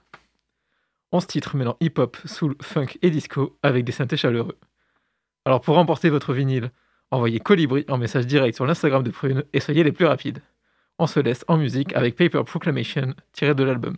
11 titres mêlant hip-hop, soul, funk et disco avec des synthés chaleureux. Alors pour remporter votre vinyle, envoyez Colibri en message direct sur l'Instagram de Prune et soyez les plus rapides. On se laisse en musique avec Paper Proclamation tiré de l'album.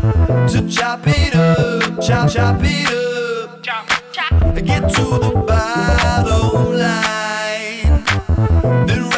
to chop it up, chop, chop it up. Chop, chop. Get to the bottom line. Then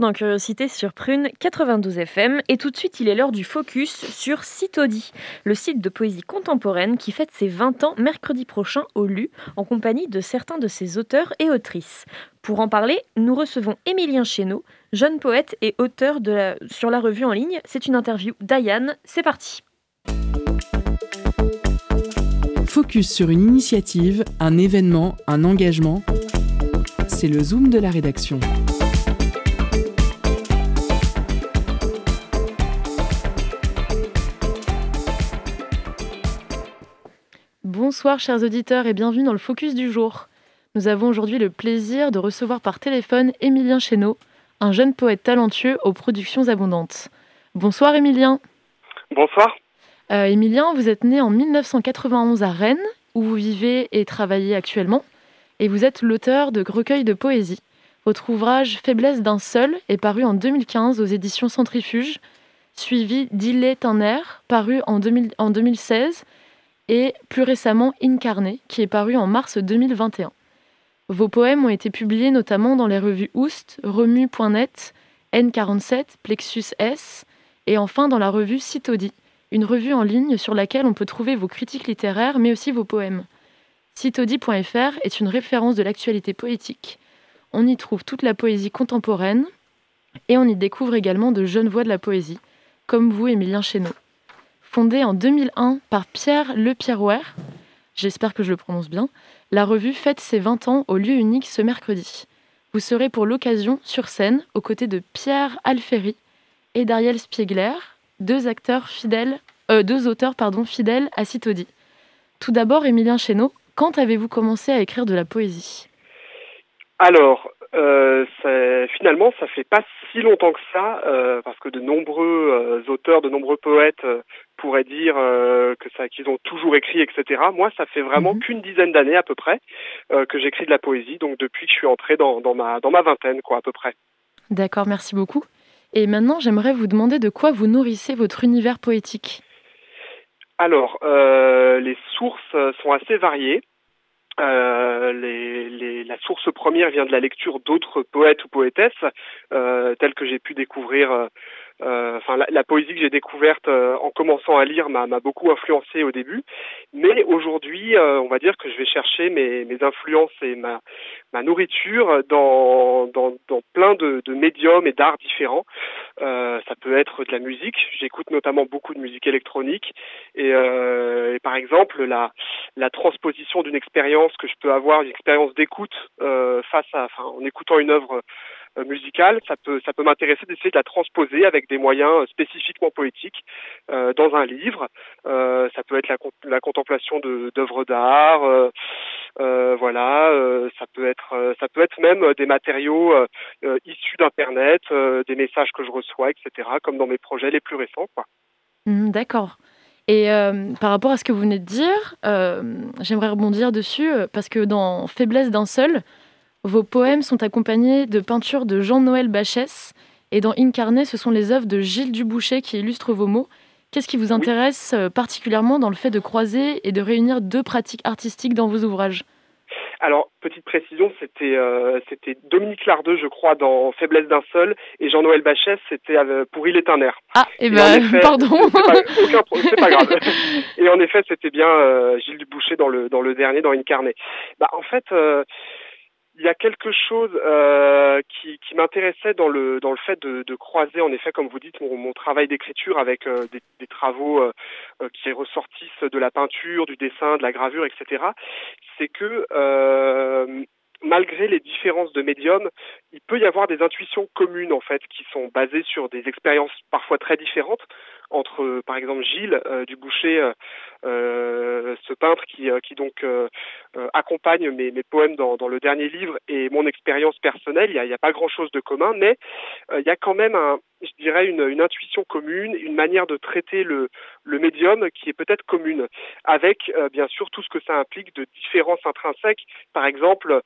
Dans Curiosité sur Prune 92 FM. Et tout de suite, il est l'heure du focus sur Citodi, le site de poésie contemporaine qui fête ses 20 ans mercredi prochain au LU, en compagnie de certains de ses auteurs et autrices. Pour en parler, nous recevons Émilien Chéneau, jeune poète et auteur de la- sur la revue en ligne. C'est une interview d'Ayane. C'est parti. Focus sur une initiative, un événement, un engagement. C'est le zoom de la rédaction. Bonsoir chers auditeurs et bienvenue dans le Focus du jour. Nous avons aujourd'hui le plaisir de recevoir par téléphone Émilien Chéneau, un jeune poète talentueux aux productions abondantes. Bonsoir Émilien. Bonsoir. Euh, Émilien, vous êtes né en 1991 à Rennes, où vous vivez et travaillez actuellement, et vous êtes l'auteur de recueils de poésie. Votre ouvrage Faiblesse d'un seul est paru en 2015 aux éditions Centrifuge, suivi d'Il est un air, paru en, 2000 en 2016, et plus récemment Incarné, qui est paru en mars 2021. Vos poèmes ont été publiés notamment dans les revues Oust, Remu.net, N47, Plexus S, et enfin dans la revue Citodi, une revue en ligne sur laquelle on peut trouver vos critiques littéraires mais aussi vos poèmes. Citodi.fr est une référence de l'actualité poétique. On y trouve toute la poésie contemporaine et on y découvre également de jeunes voix de la poésie, comme vous, Émilien Chéneau. Fondée en 2001 par Pierre Le Pierrouer, j'espère que je le prononce bien, la revue fête ses 20 ans au lieu unique ce mercredi. Vous serez pour l'occasion sur scène aux côtés de Pierre Alferi et d'Ariel Spiegler, deux acteurs fidèles, euh, auteurs fidèles à Citodi. Tout d'abord, Émilien Chéneau, quand avez-vous commencé à écrire de la poésie? Alors, euh, finalement, ça fait pas si longtemps que ça, euh, parce que de nombreux euh, auteurs, de nombreux poètes pourraient dire que ça, qu'ils ont toujours écrit, etc. Moi, ça fait vraiment Mhm. qu'une dizaine d'années à peu près que j'écris de la poésie, donc depuis que je suis entré dans, dans ma dans ma vingtaine, quoi, à peu près. D'accord, merci beaucoup. Et maintenant, j'aimerais vous demander de quoi vous nourrissez votre univers poétique? Alors, les sources sont assez variées. Euh, les, les- la source première vient de la lecture d'autres poètes ou poétesses, euh, tels que j'ai pu découvrir. Euh, Enfin, la, poésie que j'ai découverte euh, en commençant à lire m'a beaucoup influencé au début. Mais aujourd'hui, euh, on va dire que je vais chercher mes, influences et ma, nourriture dans, plein de, médiums et d'arts différents. Ça peut être de la musique. J'écoute notamment beaucoup de musique électronique. Et, par exemple, la, transposition d'une expérience que je peux avoir, une expérience d'écoute face à, en écoutant une œuvre musicale, ça peut, ça peut m'intéresser d'essayer de la transposer avec des moyens euh, spécifiquement poétiques euh, dans un livre. Euh, ça peut être la, la contemplation d'œuvres d'art, euh, euh, voilà. euh, ça peut être, euh, ça peut être même des matériaux euh, euh, issus d'internet, euh, des messages que je reçois, etc. Comme dans mes projets les plus récents, quoi. Hmm, D'accord. Et euh, par rapport à ce que vous venez de dire, euh, j'aimerais rebondir dessus euh, parce que dans Faiblesse d'un seul, vos poèmes sont accompagnés de peintures de Jean-Noël Bachès et dans Incarné, ce sont les œuvres de Gilles Duboucher qui illustrent vos mots. Qu'est-ce qui vous intéresse euh, particulièrement dans le fait de croiser et de réunir deux pratiques artistiques dans vos ouvrages? Alors, petite précision, c'était euh, c'était Dominique Lardeux, je crois, dans Faiblesse d'un seul, et Jean-Noël Bachès, c'était euh, pour Il est un air. Ah, et Et en ben, effet, pardon. C'est pas, aucun pas grave. Et en effet, c'était bien euh, Gilles Duboucher dans le dans le dernier, dans Incarné. Bah, en fait, il y a quelque chose euh, qui, qui m'intéressait dans le dans le fait de, de croiser, en effet, comme vous dites, mon, mon travail d'écriture avec euh, des, des travaux euh, euh, qui ressortissent de la peinture, du dessin, de la gravure, etc. C'est que euh, malgré les différences de médium, il peut y avoir des intuitions communes en fait qui sont basées sur des expériences parfois très différentes entre par exemple Gilles euh, Duboucher, euh, euh, ce peintre qui, qui donc accompagne mes, mes poèmes dans, dans le dernier livre et mon expérience personnelle. Il n'y a, pas grand chose de commun, mais il y a quand même un, je dirais une, une intuition commune, une manière de traiter le, le médium qui est peut-être commune, avec bien sûr tout ce que ça implique de différences intrinsèques. Par exemple,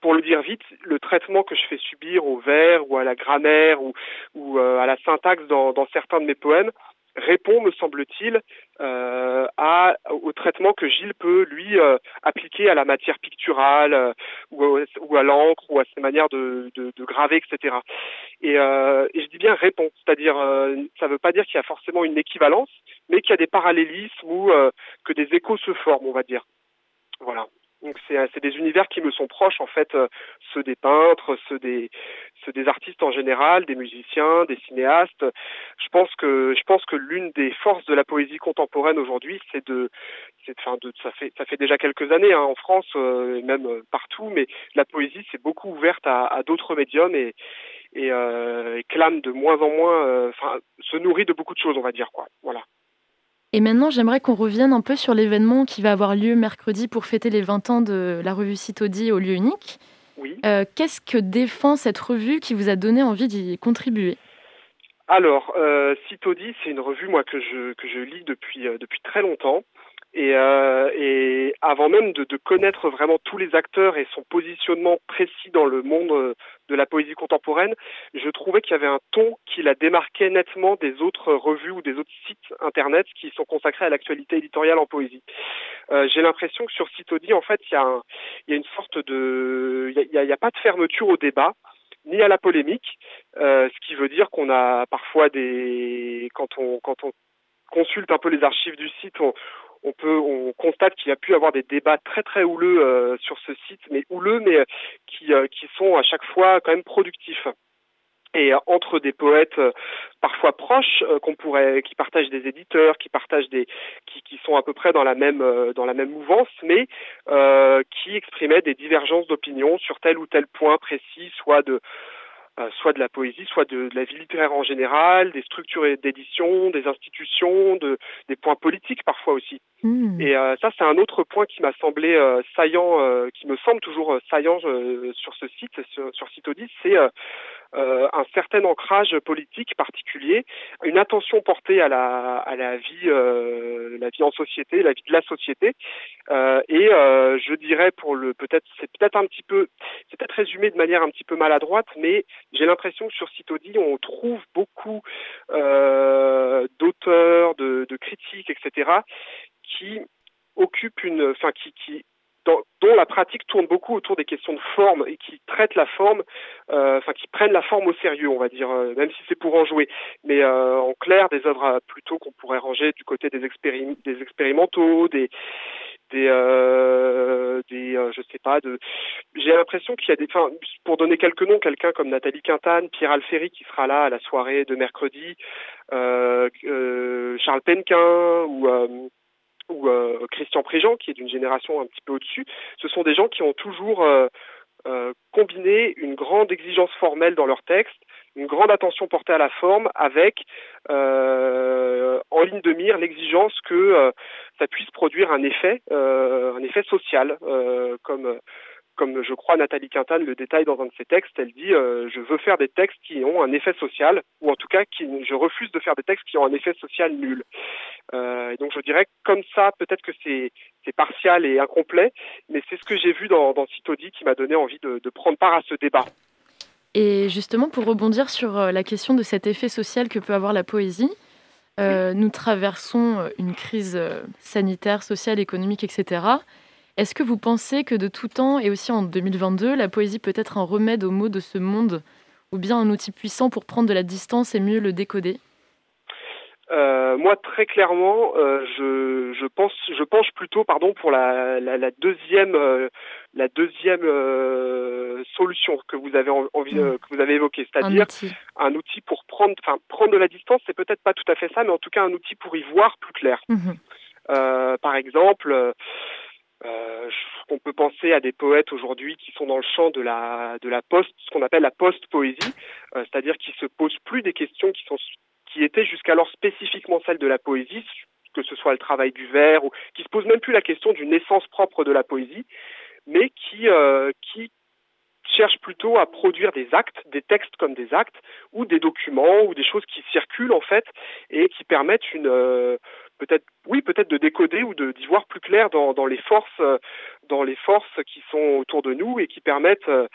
pour le dire vite, le traitement que je fais subir au vers ou à la grammaire ou, ou à la syntaxe dans, dans certains de mes poèmes répond, me semble-t-il, euh, à, au traitement que Gilles peut, lui, euh, appliquer à la matière picturale euh, ou, à- ou à l'encre ou à ses manières de, de, de graver, etc. Et, euh, et je dis bien répond, c'est-à-dire, euh, ça ne veut pas dire qu'il y a forcément une équivalence, mais qu'il y a des parallélismes ou euh, que des échos se forment, on va dire. Voilà. Donc c'est c'est des univers qui me sont proches en fait, euh, ceux des peintres, ceux des ceux des artistes en général, des musiciens, des cinéastes. Je pense que je pense que l'une des forces de la poésie contemporaine aujourd'hui, c'est de c'est enfin de ça fait ça fait déjà quelques années hein, en France euh, et même euh, partout, mais la poésie s'est beaucoup ouverte à, à d'autres médiums et et, euh, et clame de moins en moins, euh, enfin se nourrit de beaucoup de choses, on va dire quoi. Voilà. Et maintenant, j'aimerais qu'on revienne un peu sur l'événement qui va avoir lieu mercredi pour fêter les 20 ans de la revue Citodi au lieu unique. Oui. Euh, Qu'est-ce que défend cette revue qui vous a donné envie d'y contribuer? Alors, euh, c'est une revue moi que je que je lis depuis euh, depuis très longtemps. Et, euh, et avant même de, de, connaître vraiment tous les acteurs et son positionnement précis dans le monde euh, de la poésie contemporaine, je trouvais qu'il y avait un ton qui la démarquait nettement des autres revues ou des autres sites internet qui sont consacrés à l'actualité éditoriale en poésie. Euh, J'ai l'impression que sur Citodi, en fait, il y, a y a une sorte de, il n'y a, a, pas de fermeture au débat ni à la polémique, euh, ce qui veut dire qu'on a parfois des, quand on quand on consulte un peu les archives du site, on, on peut, on constate qu'il y a pu avoir des débats très très houleux euh, sur ce site, mais houleux, mais qui, euh, qui sont à chaque fois quand même productifs. Et euh, entre des poètes euh, parfois proches, euh, qu'on pourrait, qui partagent des éditeurs, qui partagent des, qui, qui sont à peu près dans la même dans la même mouvance, mais qui exprimaient des divergences d'opinion sur tel ou tel point précis, soit de euh, soit de la poésie, soit de, de, la vie littéraire en général, des structures d'édition, des institutions, de, des points politiques parfois aussi. Mmh. Et euh, ça, c'est un autre point qui m'a semblé euh, saillant, euh, qui me semble toujours euh, saillant sur ce site, sur, sur Citodis, c'est un certain ancrage politique particulier, une attention portée à la, à la vie, la vie en société, la vie de la société. et je dirais pour le peut-être, c'est peut-être un petit peu, résumé de manière un petit peu maladroite, mais j'ai l'impression que sur Citodi, on trouve beaucoup d'auteurs, de, critiques, etc qui occupe une, enfin qui, qui dont la pratique tourne beaucoup autour des questions de forme et qui traitent la forme, euh, enfin qui prennent la forme au sérieux, on va dire, euh, même si c'est pour en jouer. Mais euh, en clair, des œuvres plutôt qu'on pourrait ranger du côté des, des expérimentaux, des des, euh, des euh, je sais pas de j'ai l'impression qu'il y a des enfin pour donner quelques noms quelqu'un comme Nathalie Quintane Pierre Alféry qui sera là à la soirée de mercredi euh, euh Charles Penquin ou ou euh, Christian Préjean, qui est d'une génération un petit peu au-dessus, ce sont des gens qui ont toujours euh, euh, combiné une grande exigence formelle dans leur texte, une grande attention portée à la forme, avec euh, en ligne de mire l'exigence que euh, ça puisse produire un effet, euh, un effet social, comme comme je crois Nathalie Quintane le détaille dans un de ses textes, elle dit je veux faire des textes qui ont un effet social, ou en tout cas je refuse de faire des textes qui ont un effet social nul. Et donc je dirais comme ça, peut-être que c'est partial et incomplet, mais c'est ce que j'ai vu dans, dans Citodi qui m'a donné envie de, de prendre part à ce débat. Et justement, pour rebondir sur euh, la question de cet effet social que peut avoir la poésie, euh, nous traversons une crise sanitaire, sociale, économique, etc. Est-ce que vous pensez que de tout temps, et aussi en 2022, la poésie peut être un remède aux maux de ce monde, ou bien un outil puissant pour prendre de la distance et mieux le décoder? Euh, moi, très clairement, euh, je, je, pense, je penche plutôt, pardon, pour la, la, la deuxième, euh, la deuxième euh, solution que vous avez envie, mmh. que vous avez évoquée, c'est-à-dire un, un, outil pour prendre, enfin, prendre de la distance. C'est peut-être pas tout à fait ça, mais en tout cas un outil pour y voir plus clair. Mmh. par exemple euh, on peut penser à des poètes aujourd'hui qui sont dans le champ de la de la post, ce qu'on appelle la post-poésie, euh, c'est-à-dire qui se posent plus des questions qui sont qui étaient jusqu'alors spécifiquement celles de la poésie, que ce soit le travail du vers, ou qui se posent même plus la question d'une essence propre de la poésie, mais qui euh, qui cherchent plutôt à produire des actes, des textes comme des actes, ou des documents, ou des choses qui circulent en fait, et qui permettent une euh, peut-être oui peut-être de décoder ou d'y voir plus clair dans, dans les forces euh, dans les forces qui sont autour de nous et qui permettent euh,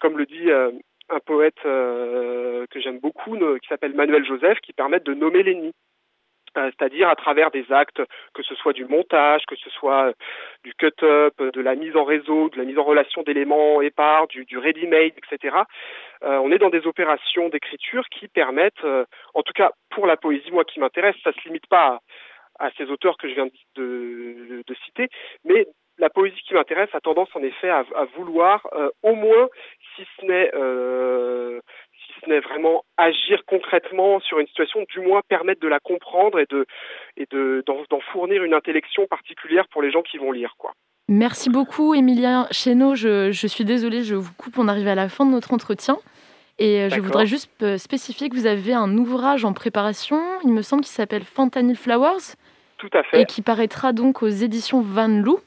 comme le dit un poète que j'aime beaucoup qui s'appelle Manuel Joseph qui permettent de nommer l'ennemi c'est-à-dire à travers des actes, que ce soit du montage, que ce soit du cut-up, de la mise en réseau, de la mise en relation d'éléments épars, du, du ready-made, etc. Euh, on est dans des opérations d'écriture qui permettent, euh, en tout cas pour la poésie, moi qui m'intéresse, ça se limite pas à ces auteurs que je viens de, de, de citer, mais la poésie qui m'intéresse a tendance en effet à, à vouloir euh, au moins, si ce n'est euh, si ce n'est vraiment agir concrètement sur une situation, du moins permettre de la comprendre et de et de d'en fournir une intellection particulière pour les gens qui vont lire quoi. Merci beaucoup Emilien Chéneau, je, je suis désolée, je vous coupe, on arrive à la fin de notre entretien. Et euh, je voudrais juste spécifier que vous avez un ouvrage en préparation, il me semble, qui s'appelle Fentanyl Flowers. Tout à fait. Et qui paraîtra donc aux éditions Van Loo.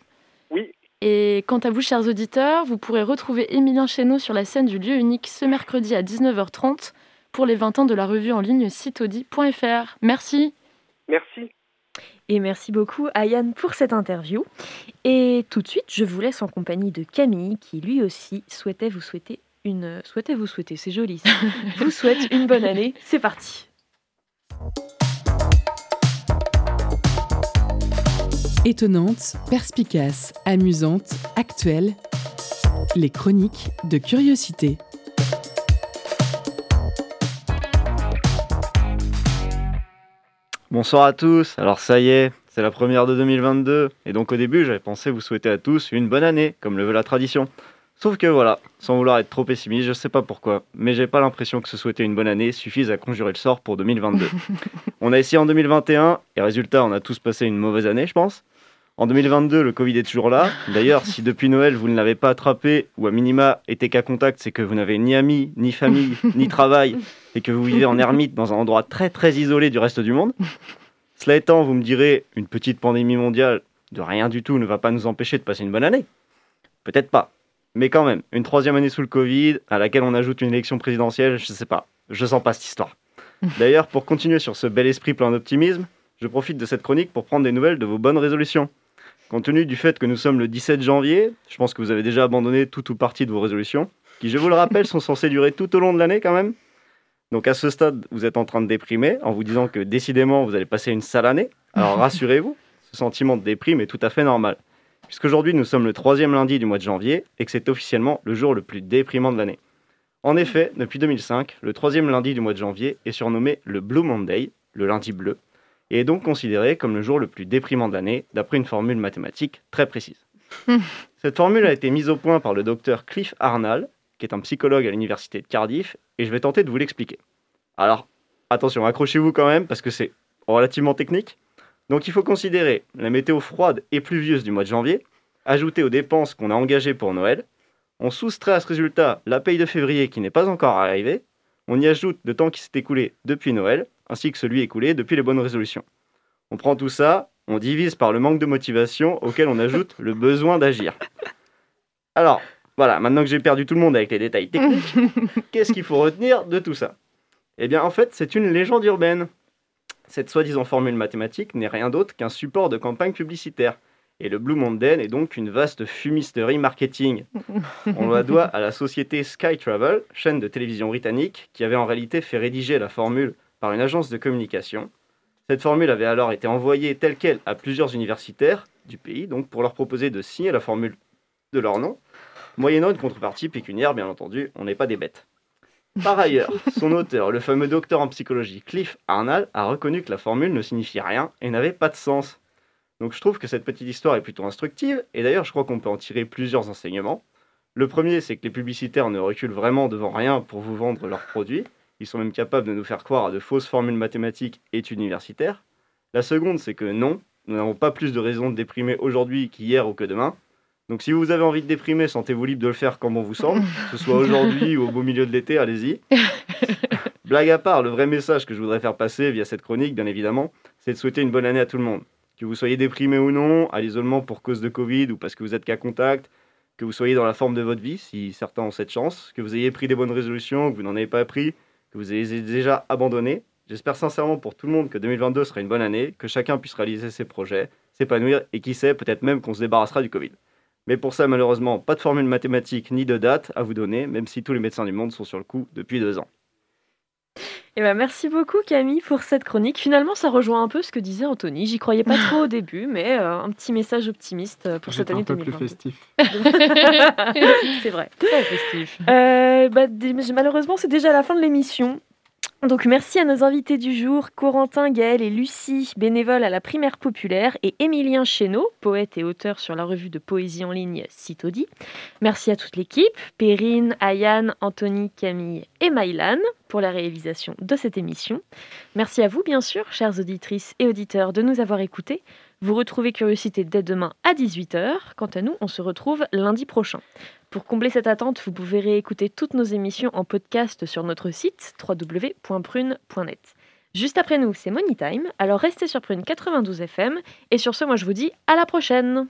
Oui. Et quant à vous, chers auditeurs, vous pourrez retrouver Émilien Chéneau sur la scène du lieu unique ce mercredi à 19h30 pour les 20 ans de la revue en ligne citodi.fr. Merci. Merci. Et merci beaucoup Ayane pour cette interview. Et tout de suite, je vous laisse en compagnie de Camille qui lui aussi souhaitait vous souhaiter une souhaitait vous souhaiter, c'est joli. ça. vous souhaite une bonne année. C'est parti. Étonnante, perspicace, amusante, actuelle. Les chroniques de curiosité. Bonsoir à tous, alors ça y est, c'est la première de 2022, et donc au début j'avais pensé vous souhaiter à tous une bonne année, comme le veut la tradition. Sauf que voilà, sans vouloir être trop pessimiste, je sais pas pourquoi, mais j'ai pas l'impression que se souhaiter une bonne année suffise à conjurer le sort pour 2022. on a essayé en 2021, et résultat, on a tous passé une mauvaise année, je pense. En 2022, le Covid est toujours là. D'ailleurs, si depuis Noël vous ne l'avez pas attrapé, ou à minima été qu'à contact, c'est que vous n'avez ni amis, ni famille, ni travail, et que vous vivez en ermite dans un endroit très très isolé du reste du monde. Cela étant, vous me direz, une petite pandémie mondiale de rien du tout ne va pas nous empêcher de passer une bonne année. Peut-être pas. Mais quand même, une troisième année sous le Covid, à laquelle on ajoute une élection présidentielle, je sais pas. Je sens pas cette histoire. D'ailleurs, pour continuer sur ce bel esprit plein d'optimisme, je profite de cette chronique pour prendre des nouvelles de vos bonnes résolutions. Compte tenu du fait que nous sommes le 17 janvier, je pense que vous avez déjà abandonné tout ou partie de vos résolutions, qui, je vous le rappelle, sont censées durer tout au long de l'année quand même. Donc à ce stade, vous êtes en train de déprimer en vous disant que décidément, vous allez passer une sale année. Alors rassurez-vous, ce sentiment de déprime est tout à fait normal. Puisqu'aujourd'hui, nous sommes le troisième lundi du mois de janvier et que c'est officiellement le jour le plus déprimant de l'année. En effet, depuis 2005, le troisième lundi du mois de janvier est surnommé le Blue Monday, le lundi bleu, et est donc considéré comme le jour le plus déprimant de l'année, d'après une formule mathématique très précise. Cette formule a été mise au point par le docteur Cliff Arnall, qui est un psychologue à l'université de Cardiff, et je vais tenter de vous l'expliquer. Alors, attention, accrochez-vous quand même, parce que c'est relativement technique. Donc il faut considérer la météo froide et pluvieuse du mois de janvier, ajoutée aux dépenses qu'on a engagées pour Noël. On soustrait à ce résultat la paye de février qui n'est pas encore arrivée. On y ajoute le temps qui s'est écoulé depuis Noël, ainsi que celui écoulé depuis les bonnes résolutions. On prend tout ça, on divise par le manque de motivation auquel on ajoute le besoin d'agir. Alors, voilà, maintenant que j'ai perdu tout le monde avec les détails techniques, qu'est-ce qu'il faut retenir de tout ça? Eh bien, en fait, c'est une légende urbaine. Cette soi-disant formule mathématique n'est rien d'autre qu'un support de campagne publicitaire. Et le Blue Monday est donc une vaste fumisterie marketing. On la doit à la société Sky Travel, chaîne de télévision britannique, qui avait en réalité fait rédiger la formule par une agence de communication. Cette formule avait alors été envoyée telle qu'elle à plusieurs universitaires du pays, donc pour leur proposer de signer la formule de leur nom, moyennant une contrepartie pécuniaire, bien entendu, on n'est pas des bêtes. Par ailleurs, son auteur, le fameux docteur en psychologie Cliff Arnall, a reconnu que la formule ne signifiait rien et n'avait pas de sens. Donc je trouve que cette petite histoire est plutôt instructive, et d'ailleurs je crois qu'on peut en tirer plusieurs enseignements. Le premier, c'est que les publicitaires ne reculent vraiment devant rien pour vous vendre leurs produits. Ils sont même capables de nous faire croire à de fausses formules mathématiques et universitaires. La seconde, c'est que non, nous n'avons pas plus de raisons de déprimer aujourd'hui qu'hier ou que demain. Donc si vous avez envie de déprimer, sentez-vous libre de le faire comme on vous semble, que ce soit aujourd'hui ou au beau milieu de l'été, allez-y. Blague à part, le vrai message que je voudrais faire passer via cette chronique, bien évidemment, c'est de souhaiter une bonne année à tout le monde. Que vous soyez déprimé ou non, à l'isolement pour cause de Covid ou parce que vous êtes qu'à contact, que vous soyez dans la forme de votre vie, si certains ont cette chance, que vous ayez pris des bonnes résolutions, que vous n'en avez pas pris, vous ayez déjà abandonné. J'espère sincèrement pour tout le monde que 2022 sera une bonne année, que chacun puisse réaliser ses projets, s'épanouir et qui sait, peut-être même qu'on se débarrassera du Covid. Mais pour ça, malheureusement, pas de formule mathématique ni de date à vous donner, même si tous les médecins du monde sont sur le coup depuis deux ans. Eh ben, merci beaucoup Camille pour cette chronique. Finalement, ça rejoint un peu ce que disait Anthony. J'y croyais pas trop au début, mais euh, un petit message optimiste euh, pour cette année un peu plus 2022. festif. c'est vrai. Très festif. Euh, bah, malheureusement, c'est déjà la fin de l'émission. Donc merci à nos invités du jour, Corentin, Gaël et Lucie, bénévoles à la primaire populaire, et Émilien Chéneau, poète et auteur sur la revue de poésie en ligne Citodi. Merci à toute l'équipe, Perrine, Ayane, Anthony, Camille et Maïlan, pour la réalisation de cette émission. Merci à vous, bien sûr, chères auditrices et auditeurs, de nous avoir écoutés. Vous retrouvez Curiosité dès demain à 18h. Quant à nous, on se retrouve lundi prochain. Pour combler cette attente, vous pouvez réécouter toutes nos émissions en podcast sur notre site www.prune.net. Juste après nous, c'est Money Time, alors restez sur Prune 92 FM. Et sur ce, moi je vous dis à la prochaine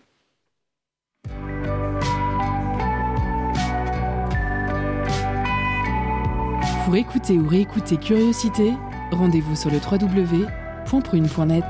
Pour écouter ou réécouter Curiosité, rendez-vous sur le www.prune.net.